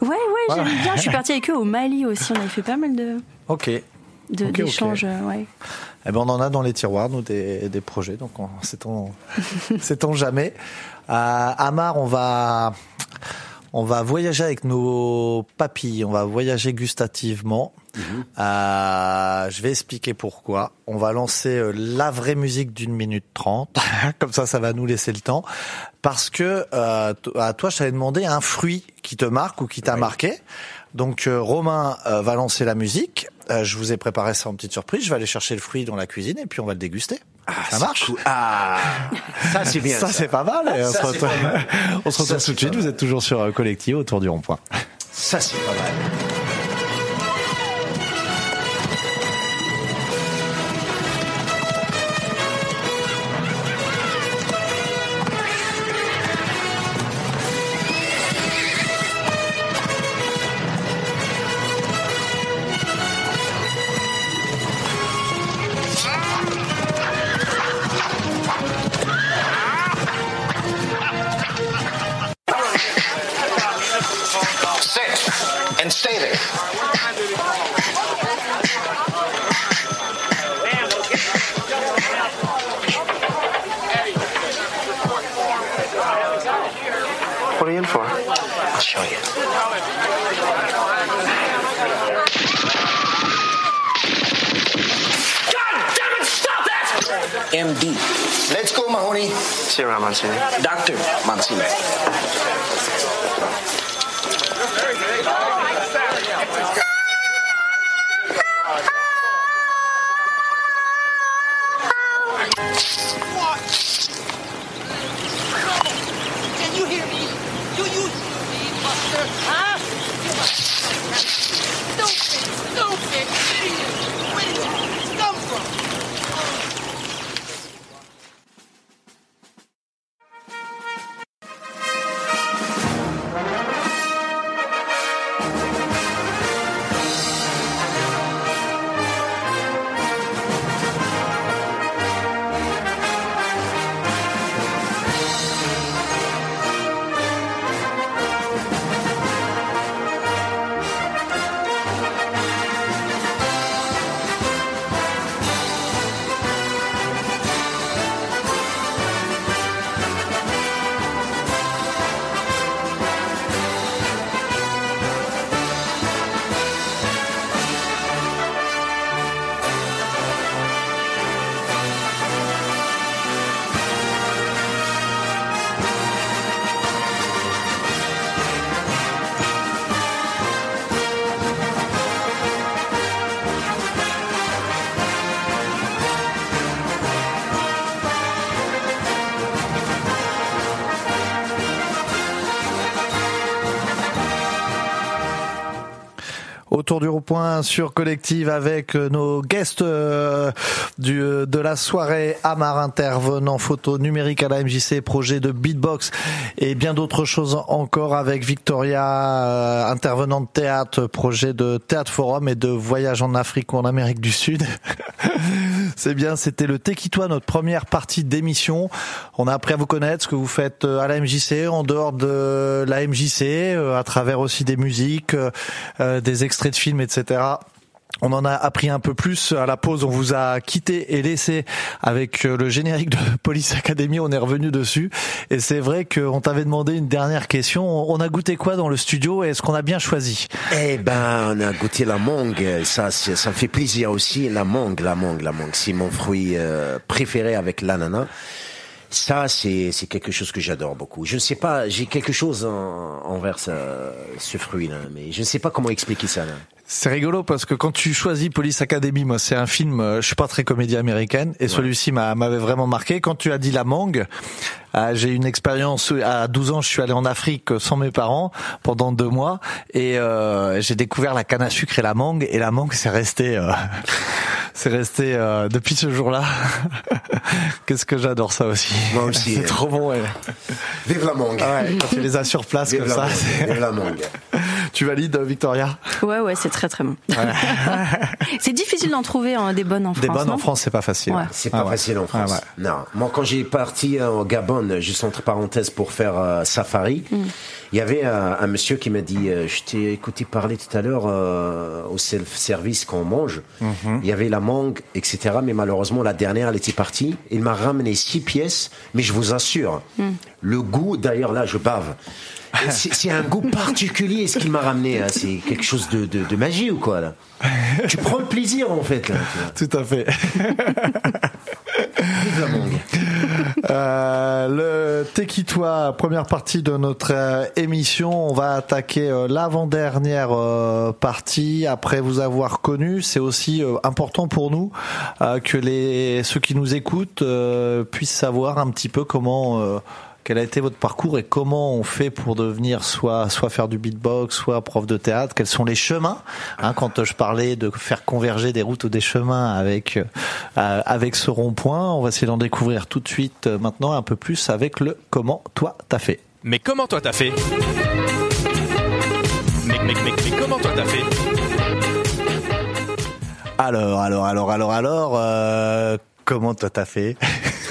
Ouais, ouais, Voilà. j'aime bien. Je suis partie avec eux au Mali aussi. On avait fait pas mal de Ok. d'échanges. Ouais. Eh ben, on en a dans les tiroirs, nous, des, des projets, donc on sait-on sait-on jamais. À Amar, on va, on va voyager avec nos papilles, on va voyager gustativement. Euh, je vais expliquer pourquoi. On va lancer euh, la vraie musique d'une minute trente, comme ça, ça va nous laisser le temps. Parce que euh, à toi, je t'avais demandé un fruit qui te marque ou qui t'a marqué. Donc euh, Romain euh, va lancer la musique. Je vous ai préparé ça en petite surprise. Je vais aller chercher le fruit dans la cuisine et puis on va le déguster. Ça marche Ah, ça c'est bien. Ça, Ça, c'est pas mal. On, se retrouve, on se retrouve tout de suite. Vous êtes toujours sur euh, Collectif autour du rond-point. ça c'est pas mal. Mancini? Cyrano Dr. Mancini. Du rond-point sur Collective avec euh, nos guests euh, du, euh, de la soirée Amar intervenant photo numérique à la MJC, projet de beatbox et bien d'autres choses encore avec Victoria, euh, intervenant de théâtre, projet de théâtre forum et de voyage en Afrique ou en Amérique du Sud. C'est bien, c'était le Tekitois, notre première partie d'émission. On a appris à vous connaître, ce que vous faites euh, à la MJC, en dehors de la MJC, euh, à travers aussi des musiques, euh, des extraits de films, etc. On en a appris un peu plus à la pause. On vous a quitté et laissé avec euh, le générique de Police Academy. On est revenu dessus. Et c'est vrai qu'on t'avait demandé une dernière question. On a goûté quoi dans le studio et est-ce qu'on a bien choisi? Eh ben, on a goûté la mangue. Ça, ça fait plaisir aussi. La mangue, la mangue, la mangue. C'est mon fruit euh, préféré avec l'ananas. Ça, c'est quelque chose que j'adore beaucoup. Je ne sais pas, j'ai quelque chose en- envers ce, ce fruit-là, mais je ne sais pas comment expliquer ça. C'est rigolo parce que quand tu choisis Police Academy, moi c'est un film, euh, je suis pas très comédie américaine et celui-ci m'a- m'avait vraiment marqué. Quand tu as dit la mangue, euh, j'ai une expérience à 12 ans, je suis allé en Afrique sans mes parents pendant deux mois et euh, j'ai découvert la canne à sucre et la mangue et la mangue c'est resté, euh, c'est resté euh, depuis ce jour-là. Qu'est-ce que j'adore ça aussi. Moi aussi, c'est euh. trop bon. Ouais. Vive la mangue. Ouais, quand tu les as sur place Vive comme ça, Vive la mangue. Tu valides Victoria Ouais, ouais, c'est très très bon. c'est difficile d'en trouver hein, des bonnes en France. Des bonnes en France, c'est pas facile. Ouais. C'est pas Ah ouais. facile en France. Ah ouais. Non. Moi, quand j'ai parti euh, au Gabon, juste entre parenthèses, pour faire euh, safari, il y avait euh, un monsieur qui m'a dit, euh, je t'ai écouté parler tout à l'heure euh, au self-service qu'on mange. Il y avait la mangue, etc. Mais malheureusement, la dernière, elle était partie. Il m'a ramené six pièces, mais je vous assure, le goût, d'ailleurs là, je bave. C'est un goût particulier ce qu'il m'a ramené. C'est quelque chose de, de, de magie ou quoi là Tu prends le plaisir en fait là. Tout à fait. Euh, le Tekitois, première partie de notre euh, émission. On va attaquer euh, l'avant-dernière partie. Après vous avoir connu, c'est aussi important pour nous que les ceux qui nous écoutent puissent savoir un petit peu comment. Euh, quel a été votre parcours et comment on fait pour devenir soit soit faire du beatbox, soit prof de théâtre? Quels sont les chemins? Hein, Quand je parlais de faire converger des routes ou des chemins avec euh, avec ce rond-point, on va essayer d'en découvrir tout de suite euh, maintenant un peu plus avec le comment toi t'as fait. Mais comment toi t'as fait? Mais, mais, mais, mais comment toi t'as fait? Alors alors alors alors alors euh, comment toi t'as fait?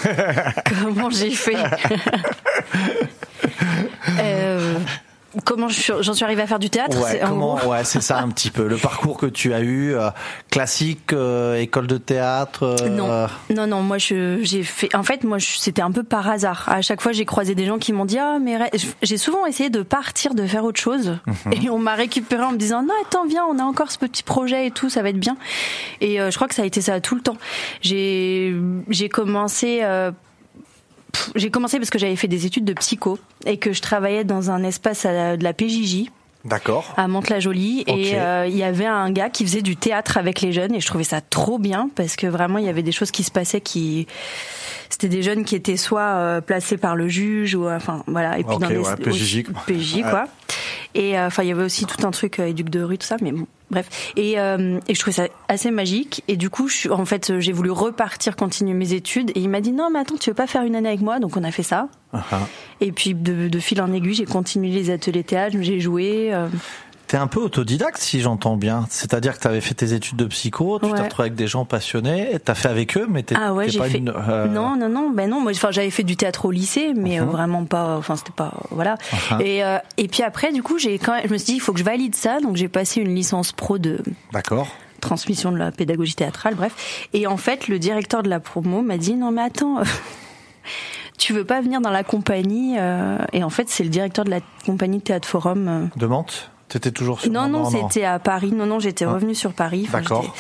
Comment j'ai fait Euh, Comment j'en suis arrivée à faire du théâtre Ouais, comment Ouais, c'est ça un petit peu le parcours que tu as eu euh, classique euh, école de théâtre. euh, Non, non, non. Moi, je, j'ai fait. En fait, moi, c'était un peu par hasard. À chaque fois, j'ai croisé des gens qui m'ont dit ah mais j'ai souvent essayé de partir, de faire autre chose, Mhm. et on m'a récupéré en me disant non attends viens, on a encore ce petit projet et tout, ça va être bien. Et euh, je crois que ça a été ça tout le temps. J'ai j'ai commencé. J'ai commencé parce que j'avais fait des études de psycho et que je travaillais dans un espace à- de la PJJ D'accord. à Mantes-la-Jolie. Et euh, il y avait un gars qui faisait du théâtre avec les jeunes et je trouvais ça trop bien parce que vraiment il y avait des choses qui se passaient qui c'était des jeunes qui étaient soit euh, placés par le juge ou euh, enfin voilà. Et puis dans les ouais, PJJ, quoi. PJJ, quoi. Et enfin il y avait aussi tout un truc éduc de rue tout ça mais bon bref. Et, euh, et je trouvais ça assez magique. Et du coup je, en fait j'ai voulu repartir continuer mes études. Et il m'a dit non mais attends tu veux pas faire une année avec moi? Donc on a fait ça. Ah, ah. et puis de, de fil en aiguille j'ai continué les ateliers théâtre j'ai joué euh, T'es un peu autodidacte si j'entends bien. C'est-à-dire que t'avais fait tes études de psycho, tu t'es Ouais. retrouvé avec des gens passionnés, t'as fait avec eux, mais t'es Ah ouais, t'es j'ai pas fait. une. euh, Non, non, non, ben non. Moi, enfin, j'avais fait du théâtre au lycée, mais euh, vraiment pas. Enfin, c'était pas. Voilà. Et euh, et puis après, du coup, j'ai quand même. Je me suis dit, il faut que je valide ça, donc j'ai passé une licence pro de D'accord. transmission de la pédagogie théâtrale, bref. Et en fait, le directeur de la promo m'a dit, non, mais attends. Tu veux pas venir dans la compagnie euh, Et en fait, c'est le directeur de la compagnie Théâtre Forum. De Mantes? T'étais toujours sur non, non, c'était à Paris. Non, non, j'étais revenue sur Paris. D'accord.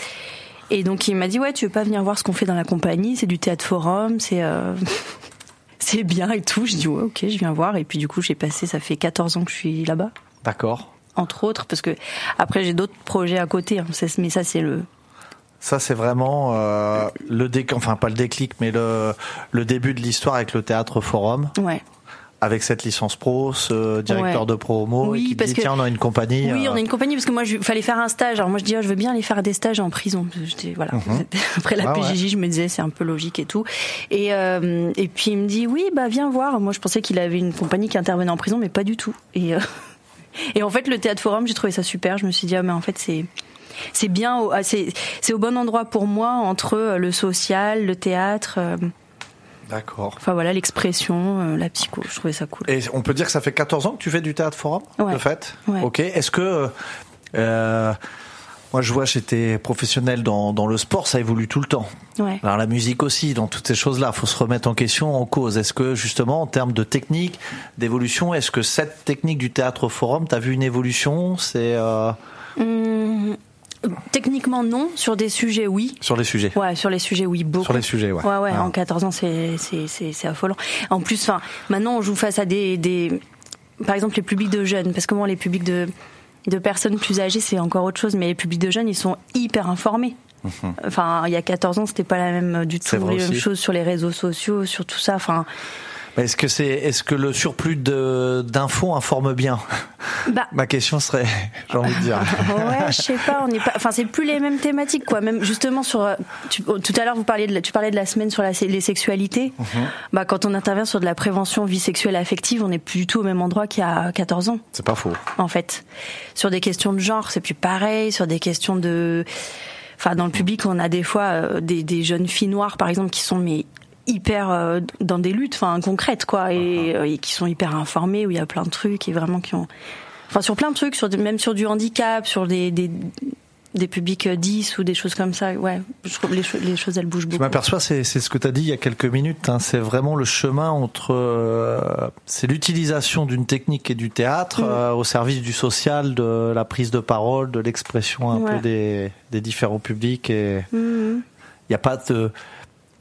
Et donc il m'a dit ouais, tu veux pas venir voir ce qu'on fait dans la compagnie? C'est du théâtre forum, c'est euh, c'est bien et tout. Je dis ouais, ok, je viens voir. Et puis du coup, j'ai passé, ça fait 14 ans que je suis là-bas, D'accord. entre autres, parce que après j'ai d'autres projets à côté. hein. Mais ça, c'est le Ça, c'est vraiment euh, le déclic, enfin pas le déclic, mais le, le début de l'histoire avec le théâtre forum, ouais. Avec cette licence pro, ce directeur Ouais. de promo, Oui, et qui parce dit que- tiens, on a une compagnie. Oui, euh, on a une compagnie parce que moi, il fallait faire un stage. Alors moi, je dis, oh, je veux bien aller faire des stages en prison. Voilà. Après la Mhm. Ah ouais. Je me disais, c'est un peu logique et tout. Et euh, et puis il me dit, oui, bah viens voir. Moi, je pensais qu'il avait une compagnie qui intervenait en prison, mais pas du tout. Et euh, et en fait, le théâtre forum, j'ai trouvé ça super. Je me suis dit, ah, mais en fait, c'est c'est bien, au- ah, c'est c'est au bon endroit pour moi entre euh, le social, le théâtre. Euh, D'accord. Enfin voilà, l'expression, euh, la psycho. Je trouvais ça cool. Et on peut dire que ça fait 14 ans que tu fais du théâtre forum, Ouais. de fait Ouais. Ok. Est-ce que euh, Moi, je vois, j'étais professionnel dans, dans le sport, ça évolue tout le temps. Ouais. Alors la musique aussi, dans toutes ces choses-là, faut se remettre en question, en cause. Est-ce que justement, en termes de technique, d'évolution, est-ce que cette technique du théâtre forum, t'as vu une évolution? C'est euh, Hum, techniquement non, sur des sujets oui. sur les sujets. Ouais, sur les sujets oui, beaucoup. Sur les sujets, ouais. Ouais, ouais, Ah. en 14 ans, c'est, c'est, c'est, c'est affolant. En plus, enfin, maintenant, on joue face à des, des, par exemple, les publics de jeunes, parce que moi, les publics de, de personnes plus âgées, c'est encore autre chose, mais les publics de jeunes, ils sont hyper informés. Enfin, il y a 14 ans, c'était pas la même du Mhm. Tout, les mêmes choses sur les réseaux sociaux, sur tout ça. Enfin, Est-ce que c'est, est-ce que le surplus de d'infos informe bien bah, Ma question serait, j'ai envie de dire. ouais, je sais pas, on n'est pas, enfin c'est plus les mêmes thématiques quoi. Même justement sur, tu- tout à l'heure vous parliez de, la- tu parlais de la semaine sur la, les sexualités. Bah quand on intervient sur de la prévention vie sexuelle et affective, on n'est plus du tout au même endroit qu'il y a 14 ans C'est pas faux. en fait. Sur des questions de genre, c'est plus pareil. Sur des questions de, enfin dans le public, on a des fois euh, des, des jeunes filles noires par exemple qui sont mais hyper euh, dans des luttes enfin concrètes quoi et, euh, et qui sont hyper informées où il y a plein de trucs et vraiment qui ont enfin sur plein de trucs sur même sur du handicap sur des des, des publics euh, 10 ou des choses comme ça ouais je trouve les, cho- les choses elles bougent Je beaucoup m'aperçois, c'est c'est ce que tu as dit il y a quelques minutes, hein, c'est vraiment le chemin entre... euh, c'est l'utilisation d'une technique et du théâtre Mm. euh, au service du social, de la prise de parole, de l'expression un Ouais. peu des, des différents publics. Et il Mhm. n'y a pas de...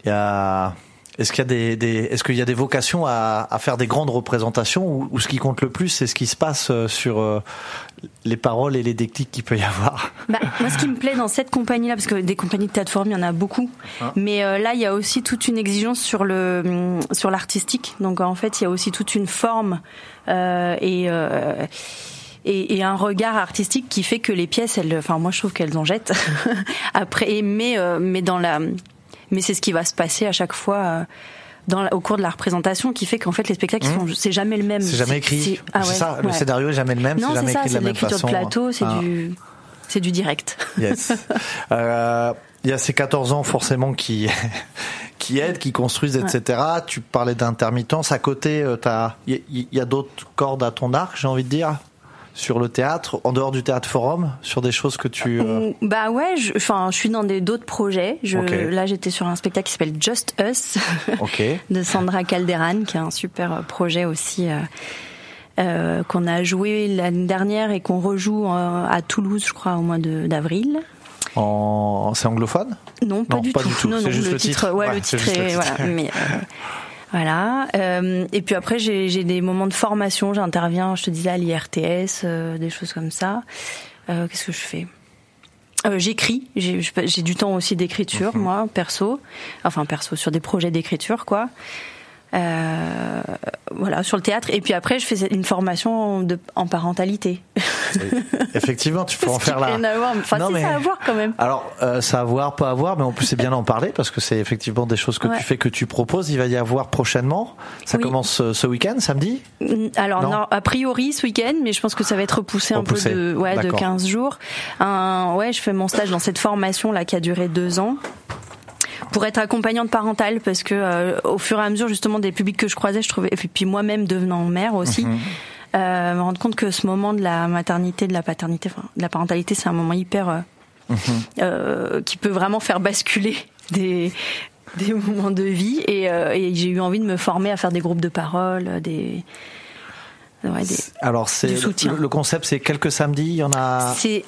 il Y a, est-ce qu'il y a des, des est-ce qu'il y a des vocations à, à faire des grandes représentations ou, ou ce qui compte le plus c'est ce qui se passe euh, sur euh, les paroles et les déclics qu'il peut y avoir? Bah, moi, ce qui me plaît dans cette compagnie-là, parce que des compagnies de théâtre forum, il y en a beaucoup, Ah. mais euh, là, il y a aussi toute une exigence sur le hum, sur l'artistique. Donc, en fait, il y a aussi toute une forme euh, et, euh, et et un regard artistique qui fait que les pièces, elles, enfin, moi, je trouve qu'elles en jettent. Après, mais euh, mais dans la, mais c'est ce qui va se passer à chaque fois. euh, dans la- au cours de la représentation, qui fait qu'en fait les spectacles, sont- c'est jamais le même. Mmh. c'est jamais écrit c'est- ah ouais, ça le scénario est jamais le même Non, c'est ça, écrit de c'est la de l'écriture de plateau, c'est Ah. du, c'est du direct. Yes. Euh, Il y a ces 14 ans forcément qui qui aident, qui construisent, etc. Tu parlais d'intermittence. À côté, euh, y, il y a d'autres cordes à ton arc, j'ai envie de dire, sur le théâtre, en dehors du théâtre forum, sur des choses que tu. euh, Bah ouais, je, enfin, je suis dans d'autres projets. Je. Là, j'étais sur un spectacle qui s'appelle Just Us de Sandra Calderan, qui est un super projet aussi euh, euh, qu'on a joué l'année dernière et qu'on rejoue euh, à Toulouse, je crois, au mois de- d'avril. En... C'est anglophone? Non, pas, Non, du, pas tout. du tout, Non, c'est non, juste le le titre. titre. Ouais, Ouais, le titre. juste le est- titre. voilà, mais, euh, voilà. Euh, et puis après, j'ai des moments de formation. J'interviens, je te disais, à l'IRTS, euh, des choses comme ça. Euh, Qu'est-ce que je fais? Euh, J'écris. J'ai j'ai du temps aussi d'écriture, Mhm. moi, perso. Enfin, perso, sur des projets d'écriture, quoi. Euh, voilà, sur le théâtre. Et puis après, je fais une formation de, en parentalité. Effectivement, tu peux en faire mais- Enfin, Non, si, mais- ça à voir quand même. Alors, euh, ça à voir, pas à voir, mais en plus c'est bien d'en parler parce que c'est effectivement des choses que Ouais. tu fais, que tu proposes. Il va y avoir prochainement. Ça Oui. commence euh, ce week-end, samedi. Mm, Alors, Non. non, a priori ce week-end, mais je pense que ça va être repoussé, Repoussé. un peu de, ouais, de D'accord. 15 jours. Un, ouais, je fais mon stage dans cette formation là qui a duré deux ans pour être accompagnante parentale parce que euh, au fur et à mesure justement des publics que je croisais, je trouvais et puis, puis moi-même devenant mère aussi. Mhm. Euh, me rendre compte que ce moment de la maternité, de la paternité, enfin, de la parentalité, c'est un moment hyper euh, qui peut vraiment faire basculer des des moments de vie et, euh, et j'ai eu envie de me former à faire des groupes de parole, des ouais, des- Alors c'est le, le concept, c'est quelques samedis. Il y en a. C'est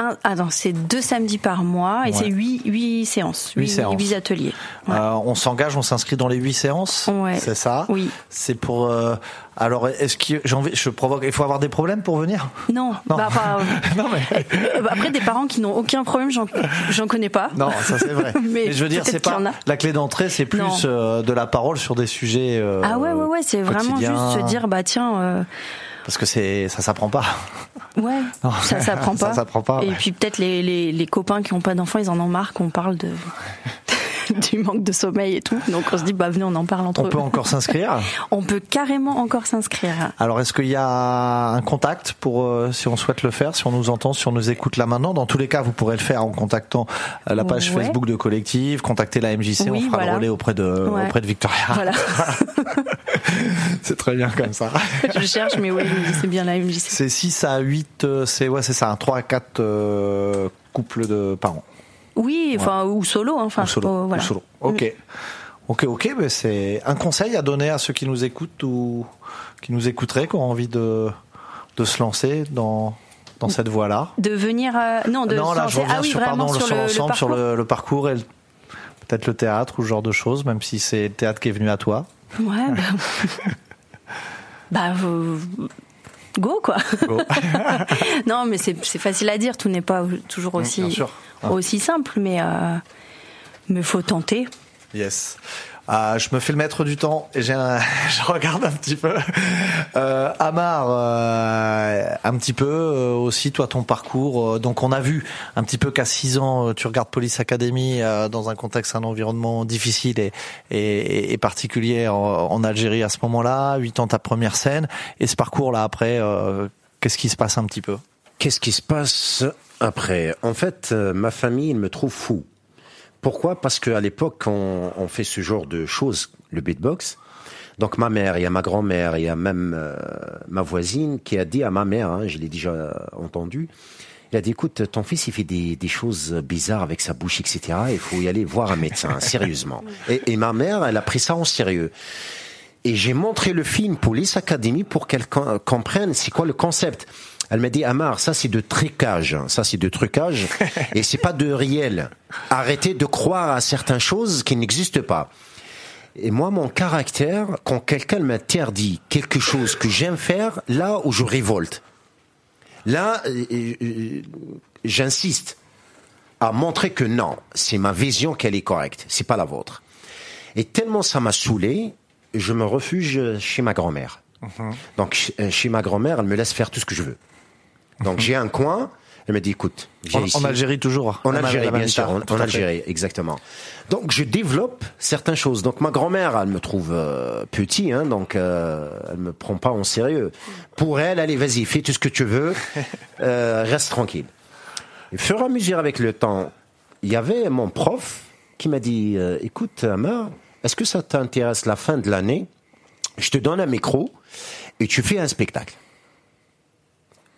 un, ah non, c'est deux samedis par mois et Ouais. c'est huit, huit séances, Huit huit, séances. huit ateliers. Ouais. Euh, on s'engage, on s'inscrit dans les huit séances. Ouais. C'est ça. Oui. C'est pour. euh, alors, est-ce que j'ai envie Je provoque. Il faut avoir des problèmes pour venir? Non, Non. bah, non mais. euh, après des parents qui n'ont aucun problème, j'en, j'en connais pas. Non, ça c'est vrai. Mais je veux dire, c'est pas la clé d'entrée, c'est plus euh, de la parole sur des sujets. euh, Ah ouais, ouais, ouais, c'est vraiment juste se dire, bah tiens, euh, Parce que c'est ça s'apprend pas. ouais, Non. ça s'apprend Ça pas. s'apprend pas, Et ouais. puis peut-être les, les, les copains qui n'ont pas d'enfants, ils en ont marre qu'on parle de du manque de sommeil et tout. Donc on se dit, bah venez, on en parle entre On eux. peut encore s'inscrire? On peut carrément encore s'inscrire. Alors, est-ce qu'il y a un contact pour euh, si on souhaite le faire, si on nous entend, si on nous écoute là maintenant? Dans tous les cas, vous pourrez le faire en contactant euh, la page Ouais. Facebook de Collectif, contacter la MJC, on fera voilà. le relais auprès de Ouais. auprès de Victoria. Voilà. c'est très bien comme ça. Je cherche, mais oui, c'est bien la MJC. C'est 6 à 8, euh, c'est ouais, c'est ça, un 3 à 4 euh, couple de parents. Oui, enfin ou solo, hein, enfin ou solo. voilà. ou solo. Ok. Ok, ok, mais c'est un conseil à donner à ceux qui nous écoutent ou qui nous écouteraient, qui ont envie de, de se lancer dans, dans cette voie-là. De venir, euh, non, de non, se là, je lancer- reviens ah oui, sur, pardon, sur, sur le, le l'ensemble, sur parcours. le, le parcours et le- peut-être le théâtre ou ce genre de choses, même si c'est le théâtre qui est venu à toi. Ouais, bah, bah euh, go quoi. Go. non, mais c'est facile à dire. Tout n'est pas toujours aussi simple, mais euh, mais faut tenter. Yes. Ah, je me fais le maître du temps et j'ai un- je regarde un petit peu. Euh, Amar, euh, un petit peu euh, aussi toi ton parcours. euh, donc on a vu un petit peu qu'à 6 ans euh, tu regardes Police Academy euh, dans un contexte, un environnement difficile et, et, et particulier en, en Algérie à ce moment-là. 8 ans ta première scène et ce parcours là après, euh, qu'est-ce qui se passe un petit peu? Qu'est-ce qui se passe après? En fait, euh, ma famille me trouve fou. Pourquoi? Parce qu'à l'époque, on, on fait ce genre de choses, le beatbox. Donc ma mère, il y a ma grand-mère, il y a même euh, ma voisine qui a dit à ma mère, hein, je l'ai déjà entendu, il a dit écoute, ton fils il fait des, des choses bizarres avec sa bouche, etc. Il faut y aller voir un médecin, sérieusement. Et, et ma mère, elle a pris ça en sérieux. Et j'ai montré le film Police Academy pour qu'elle com- comprenne c'est quoi le concept. Elle m'a dit Amar, ça c'est de trucage, ça c'est de trucage et c'est pas de réel. Arrêtez de croire à certaines choses qui n'existent pas. Et moi, mon caractère, quand quelqu'un m'interdit quelque chose que j'aime faire, là où je révolte, là, euh, euh, j'insiste à montrer que non, c'est ma vision qu'elle est correcte, c'est pas la vôtre. Et tellement ça m'a saoulé, je me refuge chez ma grand-mère. Donc ch- euh, chez ma grand-mère, elle me laisse faire tout ce que je veux. Donc j'ai un coin, elle me dit écoute, viens en, ici. en Algérie toujours. En La même- Algérie, bien sûr, en, en. Algérie, exactement. Donc je développe certaines choses. Donc ma grand-mère, elle me trouve euh, petit, hein, donc euh, elle me prend pas en sérieux. Pour elle, allez, vas-y, fais tout ce que tu veux, euh, reste tranquille. Et fur et à mesure avec le temps, il y avait mon prof qui m'a dit, euh, écoute, Amar, est-ce que ça t'intéresse la fin de l'année? Je te donne un micro et tu fais un spectacle.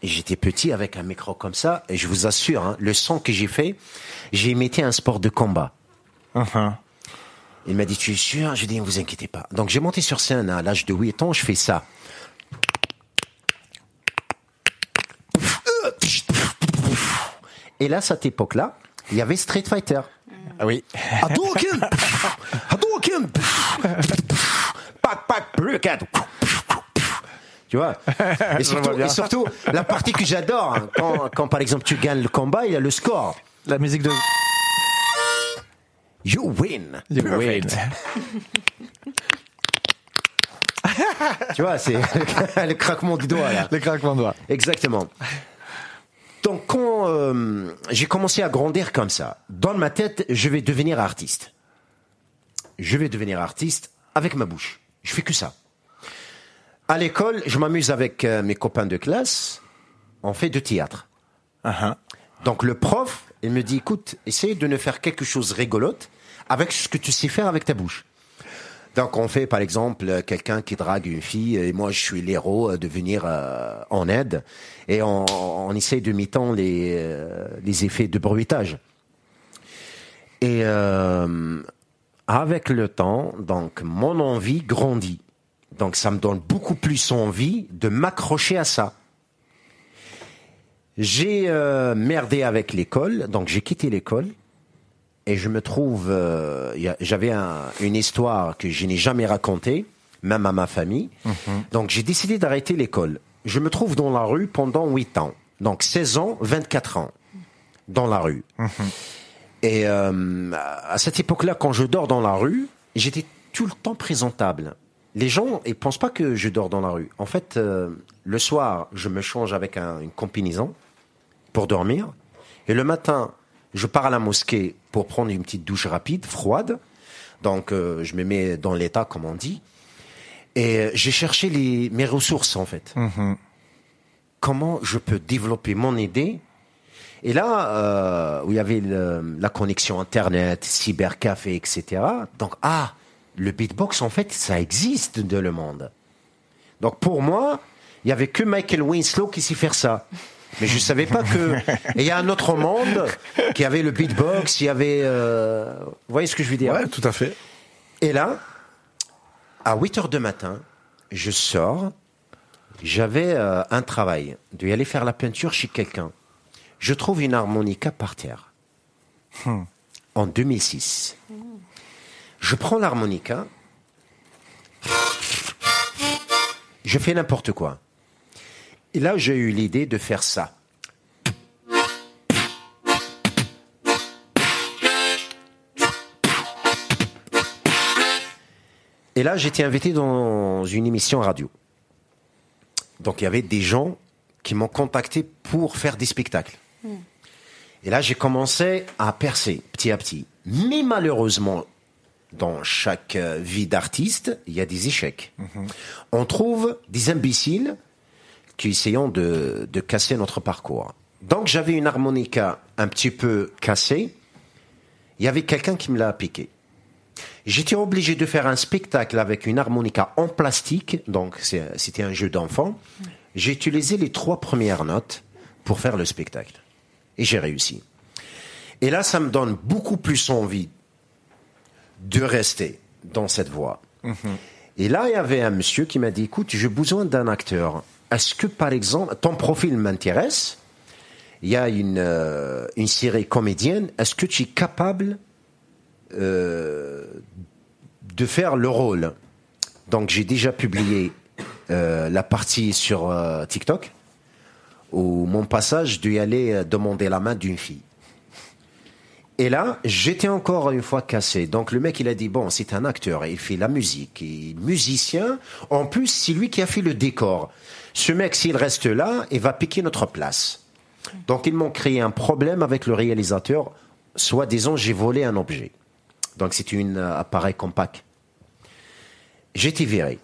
Et j'étais petit avec un micro comme ça, et je vous assure, hein, le son que j'ai fait, j'ai imité un sport de combat. Uh-huh. Il m'a dit, tu es sûr J'ai dit, ne vous inquiétez pas. Donc j'ai monté sur scène à l'âge de 8 ans, je fais ça. Et là, à cette époque-là, il y avait Street Fighter. Ah oui. Hadouken Hadouken Pac, pac, Brucat Tu vois et surtout, et la partie que j'adore, hein, quand, quand par exemple tu gagnes le combat, il y a le score. La musique de. You win. You Perfect. tu vois, c'est le craquement du doigt là. Les craquements de doigts. Exactement. Donc quand euh, j'ai commencé à grandir comme ça, dans ma tête, je vais devenir artiste. Je vais devenir artiste avec ma bouche. Je fais que ça. À l'école, je m'amuse avec euh, mes copains de classe. On fait de théâtre. Uh-huh. Donc le prof, il me dit, écoute, essaye de ne faire quelque chose rigolote avec ce que tu sais faire avec ta bouche. Donc on fait par exemple euh, quelqu'un qui drague une fille et moi je suis l'héros euh, de venir euh, en aide et on, on essaye de mi-temps les, euh, les effets de bruitage. Et euh, avec le temps, donc mon envie grandit. Donc ça me donne beaucoup plus envie de m'accrocher à ça. J'ai euh, merdé avec l'école, donc j'ai quitté l'école et je me trouve, euh, j'avais un- une histoire que je n'ai jamais racontée, même à ma famille. Donc j'ai décidé d'arrêter l'école. Je me trouve dans la rue pendant 8 ans, donc 16 ans, 24 ans, dans la rue. Et euh, à cette époque-là, quand je dors dans la rue, j'étais tout le temps présentable. Les gens, ils pensent pas que je dors dans la rue. En fait, euh, le soir, je me change avec un- une combinaison pour dormir. Et le matin, je pars à la mosquée pour prendre une petite douche rapide, froide. Donc, euh, je me mets dans l'état, comme on dit. Et euh, j'ai cherché les, mes ressources, en fait. Comment je peux développer mon idée? Et là, euh, où il y avait le- la connexion Internet, cybercafé, etc. Donc, ah, le beatbox, en fait, ça existe dans le monde. Donc, pour moi, il y avait que Michael Winslow qui sait faire ça. Mais je savais pas que. Et il y a un autre monde qui avait le beatbox, il y avait. euh, Vous voyez ce que je veux dire? Ouais, tout à fait. Et là, à 8 heures de matin, je sors. J'avais euh, un travail de y aller faire la peinture chez quelqu'un. Je trouve une harmonica par terre. En 2006. Je prends l'harmonica. Je fais n'importe quoi. Et là, j'ai eu l'idée de faire ça. Et là, j'étais invité dans une émission radio. Donc, il y avait des gens qui m'ont contacté pour faire des spectacles. Et là, j'ai commencé à percer petit à petit. Mais malheureusement, dans chaque euh, vie d'artiste, il y a des échecs. On trouve des imbéciles qui essayons de, de casser notre parcours. Donc, j'avais une harmonica un petit peu cassée. Il y avait quelqu'un qui me l'a piqué. J'étais obligé de faire un spectacle avec une harmonica en plastique, donc c'était un jeu d'enfant. J'ai utilisé les trois premières notes pour faire le spectacle. Et j'ai réussi. Et là, ça me donne beaucoup plus envie de rester dans cette voie. Et là, il y avait un monsieur qui m'a dit, écoute, j'ai besoin d'un acteur. Est-ce que, par exemple, ton profil m'intéresse? Il y a une, euh, une série comédienne. Est-ce que tu es capable euh, de faire le rôle? Donc, j'ai déjà publié euh, la partie sur TikTok où mon passage d'y aller demander la main d'une fille. Et là, j'étais encore une fois cassé. Donc le mec, il a dit, bon, c'est un acteur, il fait la musique, il est musicien. En plus, c'est lui qui a fait le décor. Ce mec, s'il reste là, il va piquer notre place. Donc ils m'ont créé un problème avec le réalisateur. Soit disant, j'ai volé un objet. Donc c'est un appareil compact. J'étais viré.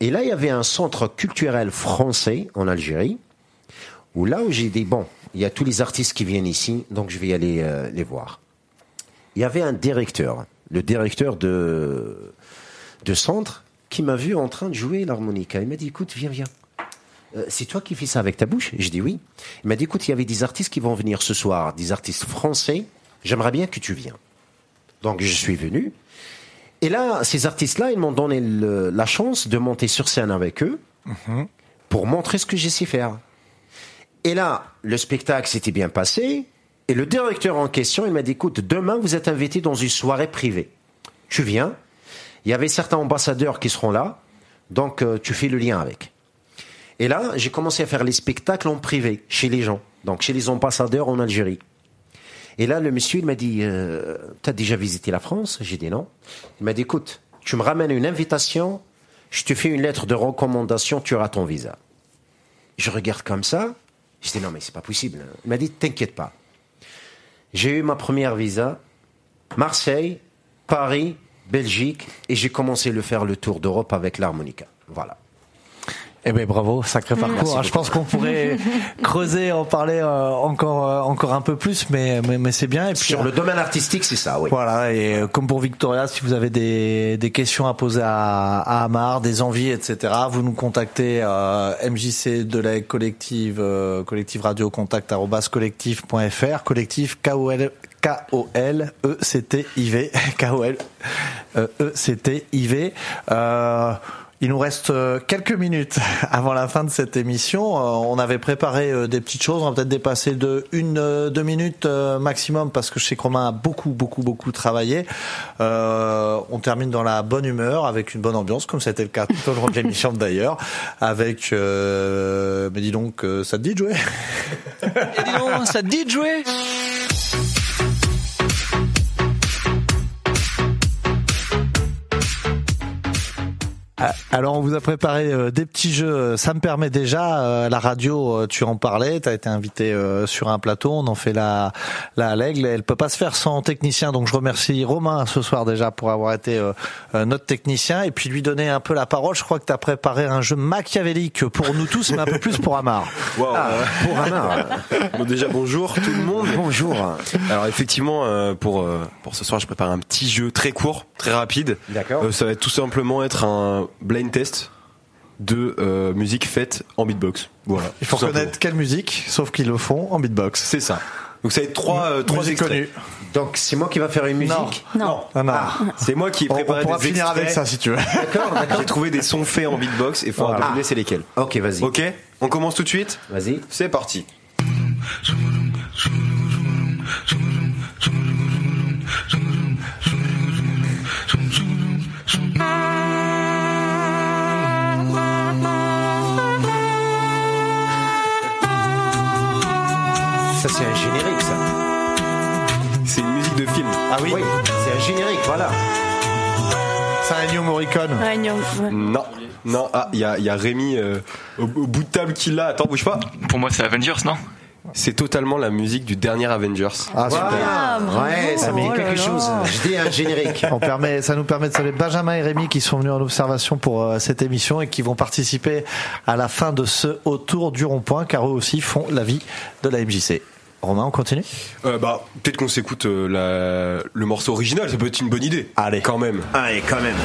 Et là, il y avait un centre culturel français en Algérie, où là où j'ai dit, bon, il y a tous les artistes qui viennent ici, donc je vais aller euh, les voir. Il y avait un directeur, le directeur de, de centre, qui m'a vu en train de jouer l'harmonica. Il m'a dit, écoute, viens, viens. Euh, c'est toi qui fais ça avec ta bouche? Je dis oui. Il m'a dit, écoute, il y avait des artistes qui vont venir ce soir, des artistes français. J'aimerais bien que tu viennes. Donc je suis venu. Et là, ces artistes-là, ils m'ont donné le- la chance de monter sur scène avec eux pour montrer ce que je sais faire. Et là, le spectacle s'était bien passé. Et le directeur en question, il m'a dit, écoute, demain, vous êtes invité dans une soirée privée. Tu viens. Il y avait certains ambassadeurs qui seront là. Donc, euh, tu fais le lien avec. Et là, j'ai commencé à faire les spectacles en privé, chez les gens. Donc, chez les ambassadeurs en Algérie. Et là, le monsieur, il m'a dit, euh, t'as déjà visité la France? J'ai dit non. Il m'a dit, écoute, tu me ramènes une invitation, je te fais une lettre de recommandation, tu auras ton visa. Je regarde comme ça, je dis non mais c'est pas possible. Il m'a dit, t'inquiète pas. J'ai eu ma première visa, Marseille, Paris, Belgique, et j'ai commencé à le faire le tour d'Europe avec l'harmonica. Voilà. Eh ben bravo, sacré parcours. Je pense qu'on pourrait creuser, en parler euh, encore euh, encore un peu plus, mais mais, mais c'est bien. Et puis Sur le domaine artistique, c'est ça, oui. Voilà, et euh, comme pour Victoria, si vous avez des, des questions à poser à, à Amar, des envies, etc., vous nous contactez euh, MJC de la collective, euh, collective radio contact collectif.fr, collectif K-O-L, K-O-L-E-C-T-I-V, K-O-L, euh, E-C-T-I-V. Euh, il nous reste euh, quelques minutes avant la fin de cette émission. Euh, on avait préparé euh, des petites choses. On va peut-être dépasser de une, deux minutes euh, maximum parce que je sais que Romain a beaucoup, beaucoup, beaucoup travaillé. Euh, on termine dans la bonne humeur avec une bonne ambiance, comme c'était le cas tout au long de l'émission d'ailleurs. Avec, euh, mais dis donc, euh, ça te dit de jouer? Et dis donc, ça te dit de jouer? Alors on vous a préparé euh, des petits jeux, ça me permet déjà, euh, la radio, euh, tu en parlais, tu as été invité sur un plateau, on en fait la, la l'aigle, elle peut pas se faire sans technicien, donc je remercie Romain ce soir déjà pour avoir été notre technicien et puis lui donner un peu la parole, je crois que tu as préparé un jeu machiavélique pour nous tous, mais un peu plus pour Amar. Wow. Pour Amar. Bon, déjà bonjour tout le monde. Bonjour. Alors effectivement pour pour ce soir je prépare un petit jeu très court, très rapide. D'accord. Ça va tout simplement être un blind test. de euh, musique faite en beatbox. Voilà. Il faut tout simplement. connaître quelle musique, sauf qu'ils le font en beatbox. C'est ça. Donc ça va être trois, euh, trois Musique extraits. connue. Donc c'est moi qui va faire une musique. Non. Ah, non. C'est moi qui ai On, on préparé pourra des finir extraits. avec ça si tu veux. D'accord, d'accord. J'ai trouvé des sons faits en beatbox et faut Voilà. deviner c'est lesquels. Ok, vas-y. Ok, on commence tout de suite. Vas-y. C'est parti. Ça c'est un générique, ça. C'est une musique de film. Ah oui, Oui, c'est un générique, voilà. c'est un Ennio Morricone. Non, ouais. Non, non. Ah, il y a, il y a Rémi euh, au, au bout de table qui l'a. Attends, bouge pas. Pour moi, c'est Avengers, non? C'est totalement la musique du dernier Avengers. Ah super. Ah, bravo. Ouais, ça me dit Oh là quelque là. chose. Je dis un générique. On permet, ça nous permet de saluer Benjamin et Rémi qui sont venus en observation pour euh, cette émission et qui vont participer à la fin de ce autour du rond-point car eux aussi font la vie de la MJC. Romain, on continue Euh, bah, peut-être qu'on s'écoute euh, la- le morceau original. Ça peut être une bonne idée. Allez. quand même. Allez, quand même.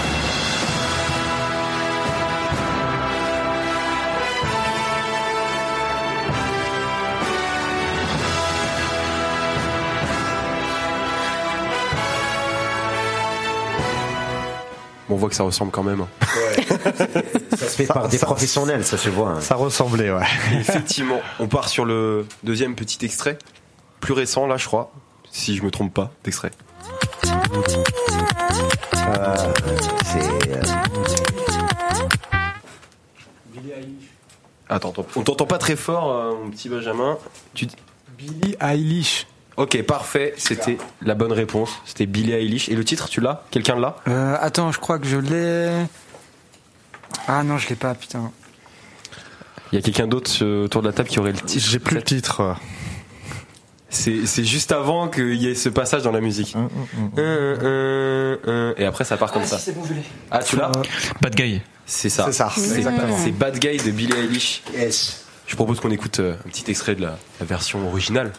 On voit que ça ressemble quand même. Ça se fait par des ça- professionnels, ça se voit. hein. Ça ressemblait, ouais. Effectivement, on part sur le deuxième petit extrait, plus récent là, je crois, si je me trompe pas, d'extrait. C'est. euh, Attends, attends, on t'entend pas très fort, euh, mon petit Benjamin. Tu... Billie Eilish. Ok, parfait, c'était la bonne réponse. C'était Billie Eilish. Et le titre, tu l'as? Quelqu'un l'a? Euh, attends, je crois que je l'ai. Ah non, je l'ai pas, putain. Il y a quelqu'un d'autre autour de la table qui aurait le titre J'ai plus le titre. C'est c'est juste avant qu'il y ait ce passage dans la musique. Hum, Euh, euh, euh, et après, ça part comme ça. Ah, tu l'as? Bad Guy. C'est ça. C'est ça, C'est exactement. C'est Bad Guy de Billie Eilish. Yes. Je propose qu'on écoute un petit extrait de la, la version originale.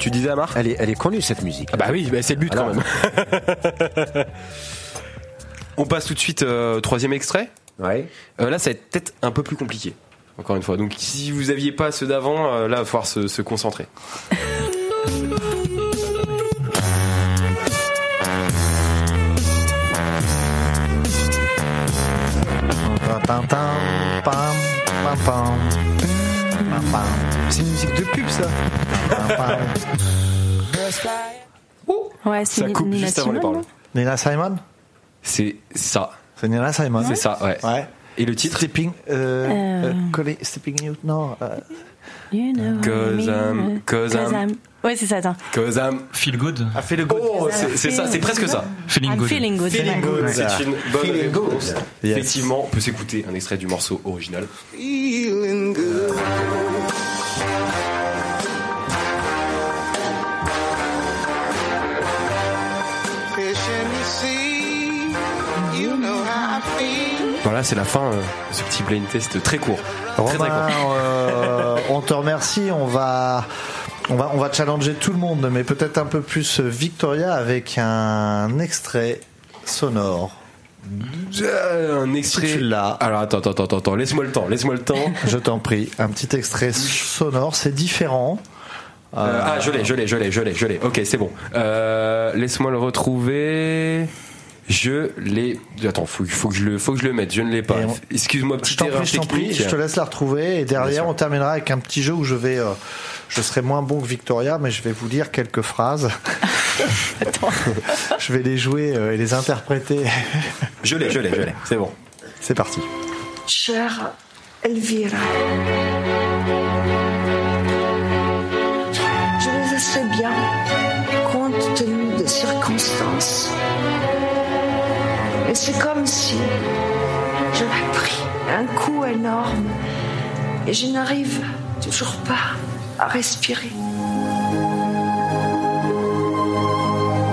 Tu disais à Marc Elle est, elle est connue cette musique. Ah bah oui, bah c'est le but Alors, quand même. On passe tout de suite euh, au troisième extrait. Ouais. Euh, là, ça va être peut-être un peu plus compliqué. Encore une fois. Donc, si vous aviez pas ceux d'avant, euh, là, il va falloir se, se concentrer. Pam, pam, pam, C'est une musique de pub, ça. pam. Ouais, c'est Ça coupe Nina juste avant les paroles. Nina Simon C'est ça. C'est Nina Simon C'est ça, ouais. Ouais. Et le titre Stepping, euh, Euh. euh, collé- Stepping Youth, non. euh, You know Cause I'm- cause I'm- Ouais, c'est ça, attends. Cause I'm... Feel Good. a fait le good. Oh, c'est c'est ça, c'est presque ça. Feeling Good. feeling good. Feeling good. C'est une bonne Feeling good. réponse. Yes. Effectivement, on peut s'écouter un extrait du morceau original. Voilà, c'est la fin euh, de ce petit blind test très court. Très très court. euh, on te remercie. On va, on va, on va challenger tout le monde, mais peut-être un peu plus Victoria avec un extrait sonore. Euh, Un extrait. Si l'as. Alors attends, attends, attends, attends, laisse-moi le temps, laisse-moi le temps. Je t'en prie, un petit extrait sonore. C'est différent. Euh, ah, je l'ai, je l'ai, je l'ai, je l'ai, je l'ai. Ok, c'est bon. Laisse-moi le retrouver. Je l'ai. Attends, faut, faut que je le, faut que je le mette. Je ne l'ai pas. On- Excuse-moi, Je petite erreur prie, je t'en prie. technique. Je te laisse la retrouver et derrière on terminera avec un petit jeu où je vais, euh, je serai moins bon que Victoria, mais je vais vous lire quelques phrases. je vais les jouer euh, et les interpréter. Je l'ai, je l'ai, je l'ai. C'est bon. C'est parti. Chère Elvira, c'est comme si j'avais pris un coup énorme et je n'arrive toujours pas à respirer.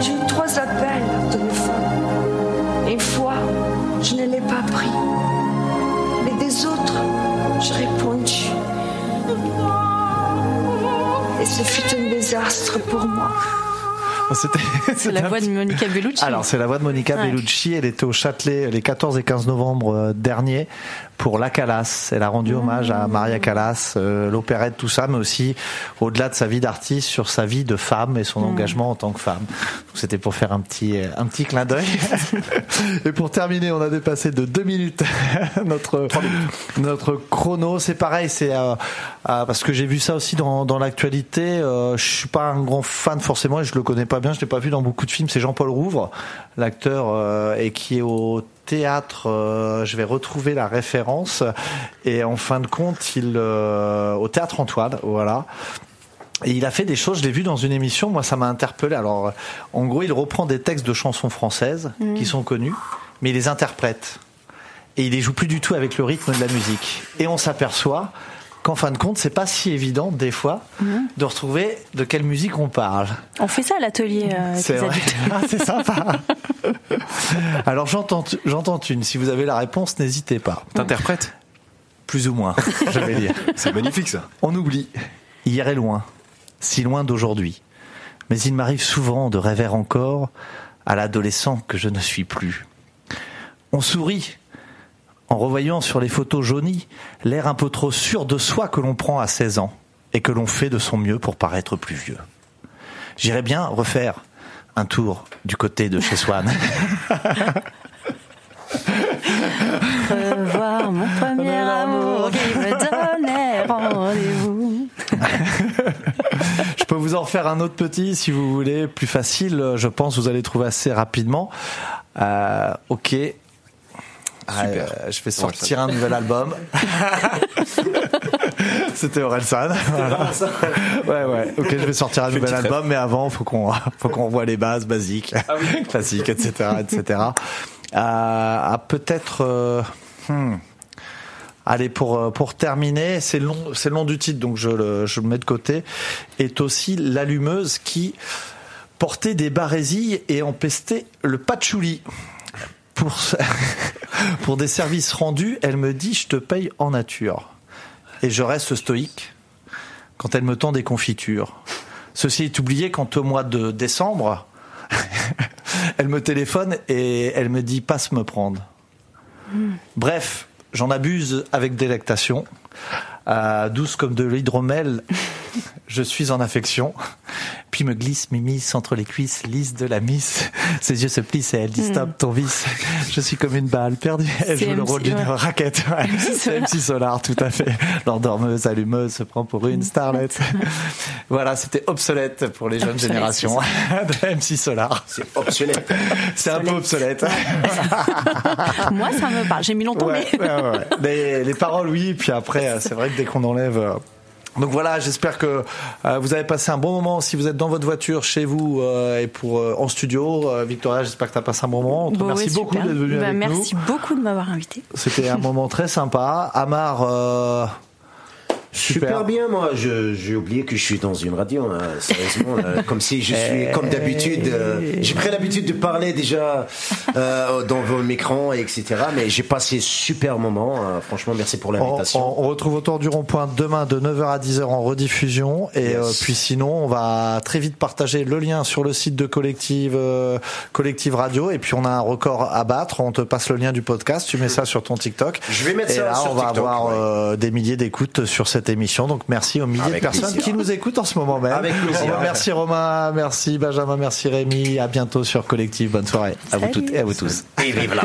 J'ai eu trois appels au téléphone. Une fois, je ne l'ai pas pris. Mais des autres, j'ai répondu. Et ce fut un désastre pour moi. C'est la voix de Monica Bellucci. Alors, c'est la voix de Monica. Bellucci. Elle était au Châtelet les 14 et 15 novembre euh, dernier pour La Calas. Elle a rendu hommage à Maria Callas, euh, l'opérette, tout ça, mais aussi, au-delà de sa vie d'artiste, sur sa vie de femme et son engagement en tant que femme. Donc, C'était pour faire un petit, euh, un petit clin d'œil. et pour terminer, on a dépassé de deux minutes notre, notre chrono. C'est pareil, c'est euh, euh, parce que j'ai vu ça aussi dans, dans l'actualité. Euh, je suis pas un grand fan forcément, et je le connais pas bien. Je l'ai pas vu dans beaucoup de films. C'est Jean-Paul Rouvre, l'acteur, euh, et qui est au théâtre. euh, je vais retrouver la référence. Et en fin de compte, il euh, au théâtre Antoine, voilà. Et il a fait des choses, je l'ai vu dans une émission, moi ça m'a interpellé. Alors, euh, en gros, il reprend des textes de chansons françaises qui sont connus, mais il les interprète. Et il les joue plus du tout avec le rythme de la musique. Et on s'aperçoit qu'en fin de compte, c'est pas si évident, des fois, de retrouver de quelle musique on parle. On fait ça à l'atelier euh, C'est. Ah, c'est sympa. Alors j'entends, j'entends une. Si vous avez la réponse, n'hésitez pas. T'interprètes Plus ou moins, je vais dire. C'est magnifique ça. On oublie. Hier est loin, si loin d'aujourd'hui. Mais il m'arrive souvent de rêver encore à l'adolescent que je ne suis plus. On sourit en revoyant sur les photos jaunies l'air un peu trop sûr de soi que l'on prend à 16 ans et que l'on fait de son mieux pour paraître plus vieux. J'irais bien refaire un tour du côté de chez Swan. Revoir mon premier amour qui me donnait rendez-vous. Je peux vous en faire un autre petit si vous voulez, plus facile. Je pense vous allez trouver assez rapidement. Euh, ok. Euh, je vais sortir un nouvel album. C'était Orelsan. Voilà. Ouais, ouais. Ok, je vais sortir un nouvel album, mais avant, faut qu'on, faut qu'on revoie les bases basiques, classiques, etc., etc. Ah, peut-être. euh, hmm. Allez, pour, euh, pour terminer, c'est le long, c'est nom du titre, donc je le, je le mets de côté, est aussi l'allumeuse qui portait des barésilles et empestait le patchouli. Pour, des services rendus, elle me dit je te paye en nature. Et je reste stoïque quand elle me tend des confitures. Ceci est oublié quand au mois de décembre, elle me téléphone et elle me dit passe me prendre. Bref, j'en abuse avec délectation. Euh, douce comme de l'hydromel, je suis en affection. Puis me glisse mes miss entre les cuisses lisses de la miss. Ses yeux se plissent et elle dit stop ton vice. Je suis comme une balle perdue. Elle joue le MC, rôle d'une ouais. raquette. Ouais. C'est MC Solar, tout à fait. L'endormeuse, allumeuse se prend pour une starlette. voilà, c'était obsolète pour les jeunes Obsolète, générations de MC Solar. C'est obsolète. C'est un peu obsolète. Moi, ça me parle. J'ai mis longtemps, Ouais, mais. ouais, ouais, ouais. Les, les paroles, oui, puis après, euh, c'est vrai que dès qu'on enlève. Donc voilà, j'espère que euh, vous avez passé un bon moment. Si vous êtes dans votre voiture, chez vous euh, et pour euh, en studio, Euh, Victoria, j'espère que tu as passé un bon moment. Bon, ouais, beaucoup d'être venu Bah, avec merci nous. beaucoup de m'avoir invité. C'était un moment très sympa. Amar, euh, Super. Super. bien, moi. Je- J'ai oublié que je suis dans une radio, hein, sérieusement. là, comme si je suis, Eh. comme d'habitude, euh, j'ai pris l'habitude de parler déjà euh, dans vos micros, et etc. Mais j'ai passé super moment. euh, franchement, merci pour on, l'invitation. on- on retrouve autour du rond-point demain de 9h à 10h en rediffusion. Et Yes. euh, puis sinon, on va très vite partager le lien sur le site de Collective, euh, Collective Radio. Et puis on a un record à battre. On te passe le lien du podcast. Tu mets ça sur ton TikTok. Je vais mettre et ça là, sur on va TikTok, avoir ouais. euh, des milliers d'écoutes sur cette émission. Donc merci aux milliers Avec de personnes plaisir. qui nous écoutent en ce moment même. Avec plaisir. Merci Romain, merci Benjamin, merci Rémi. À bientôt sur Collective. Bonne soirée à vous toutes et à vous tous. Et vive la.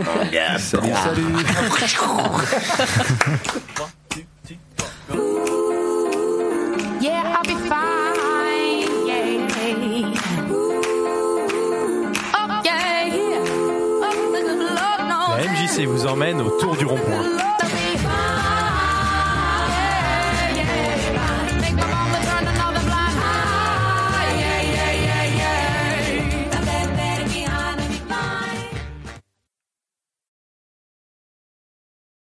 Salut, salut. Yeah, I'll be fine. Yeah. Oh. Oh, Lord knows. La MJC vous emmène autour du rond-point.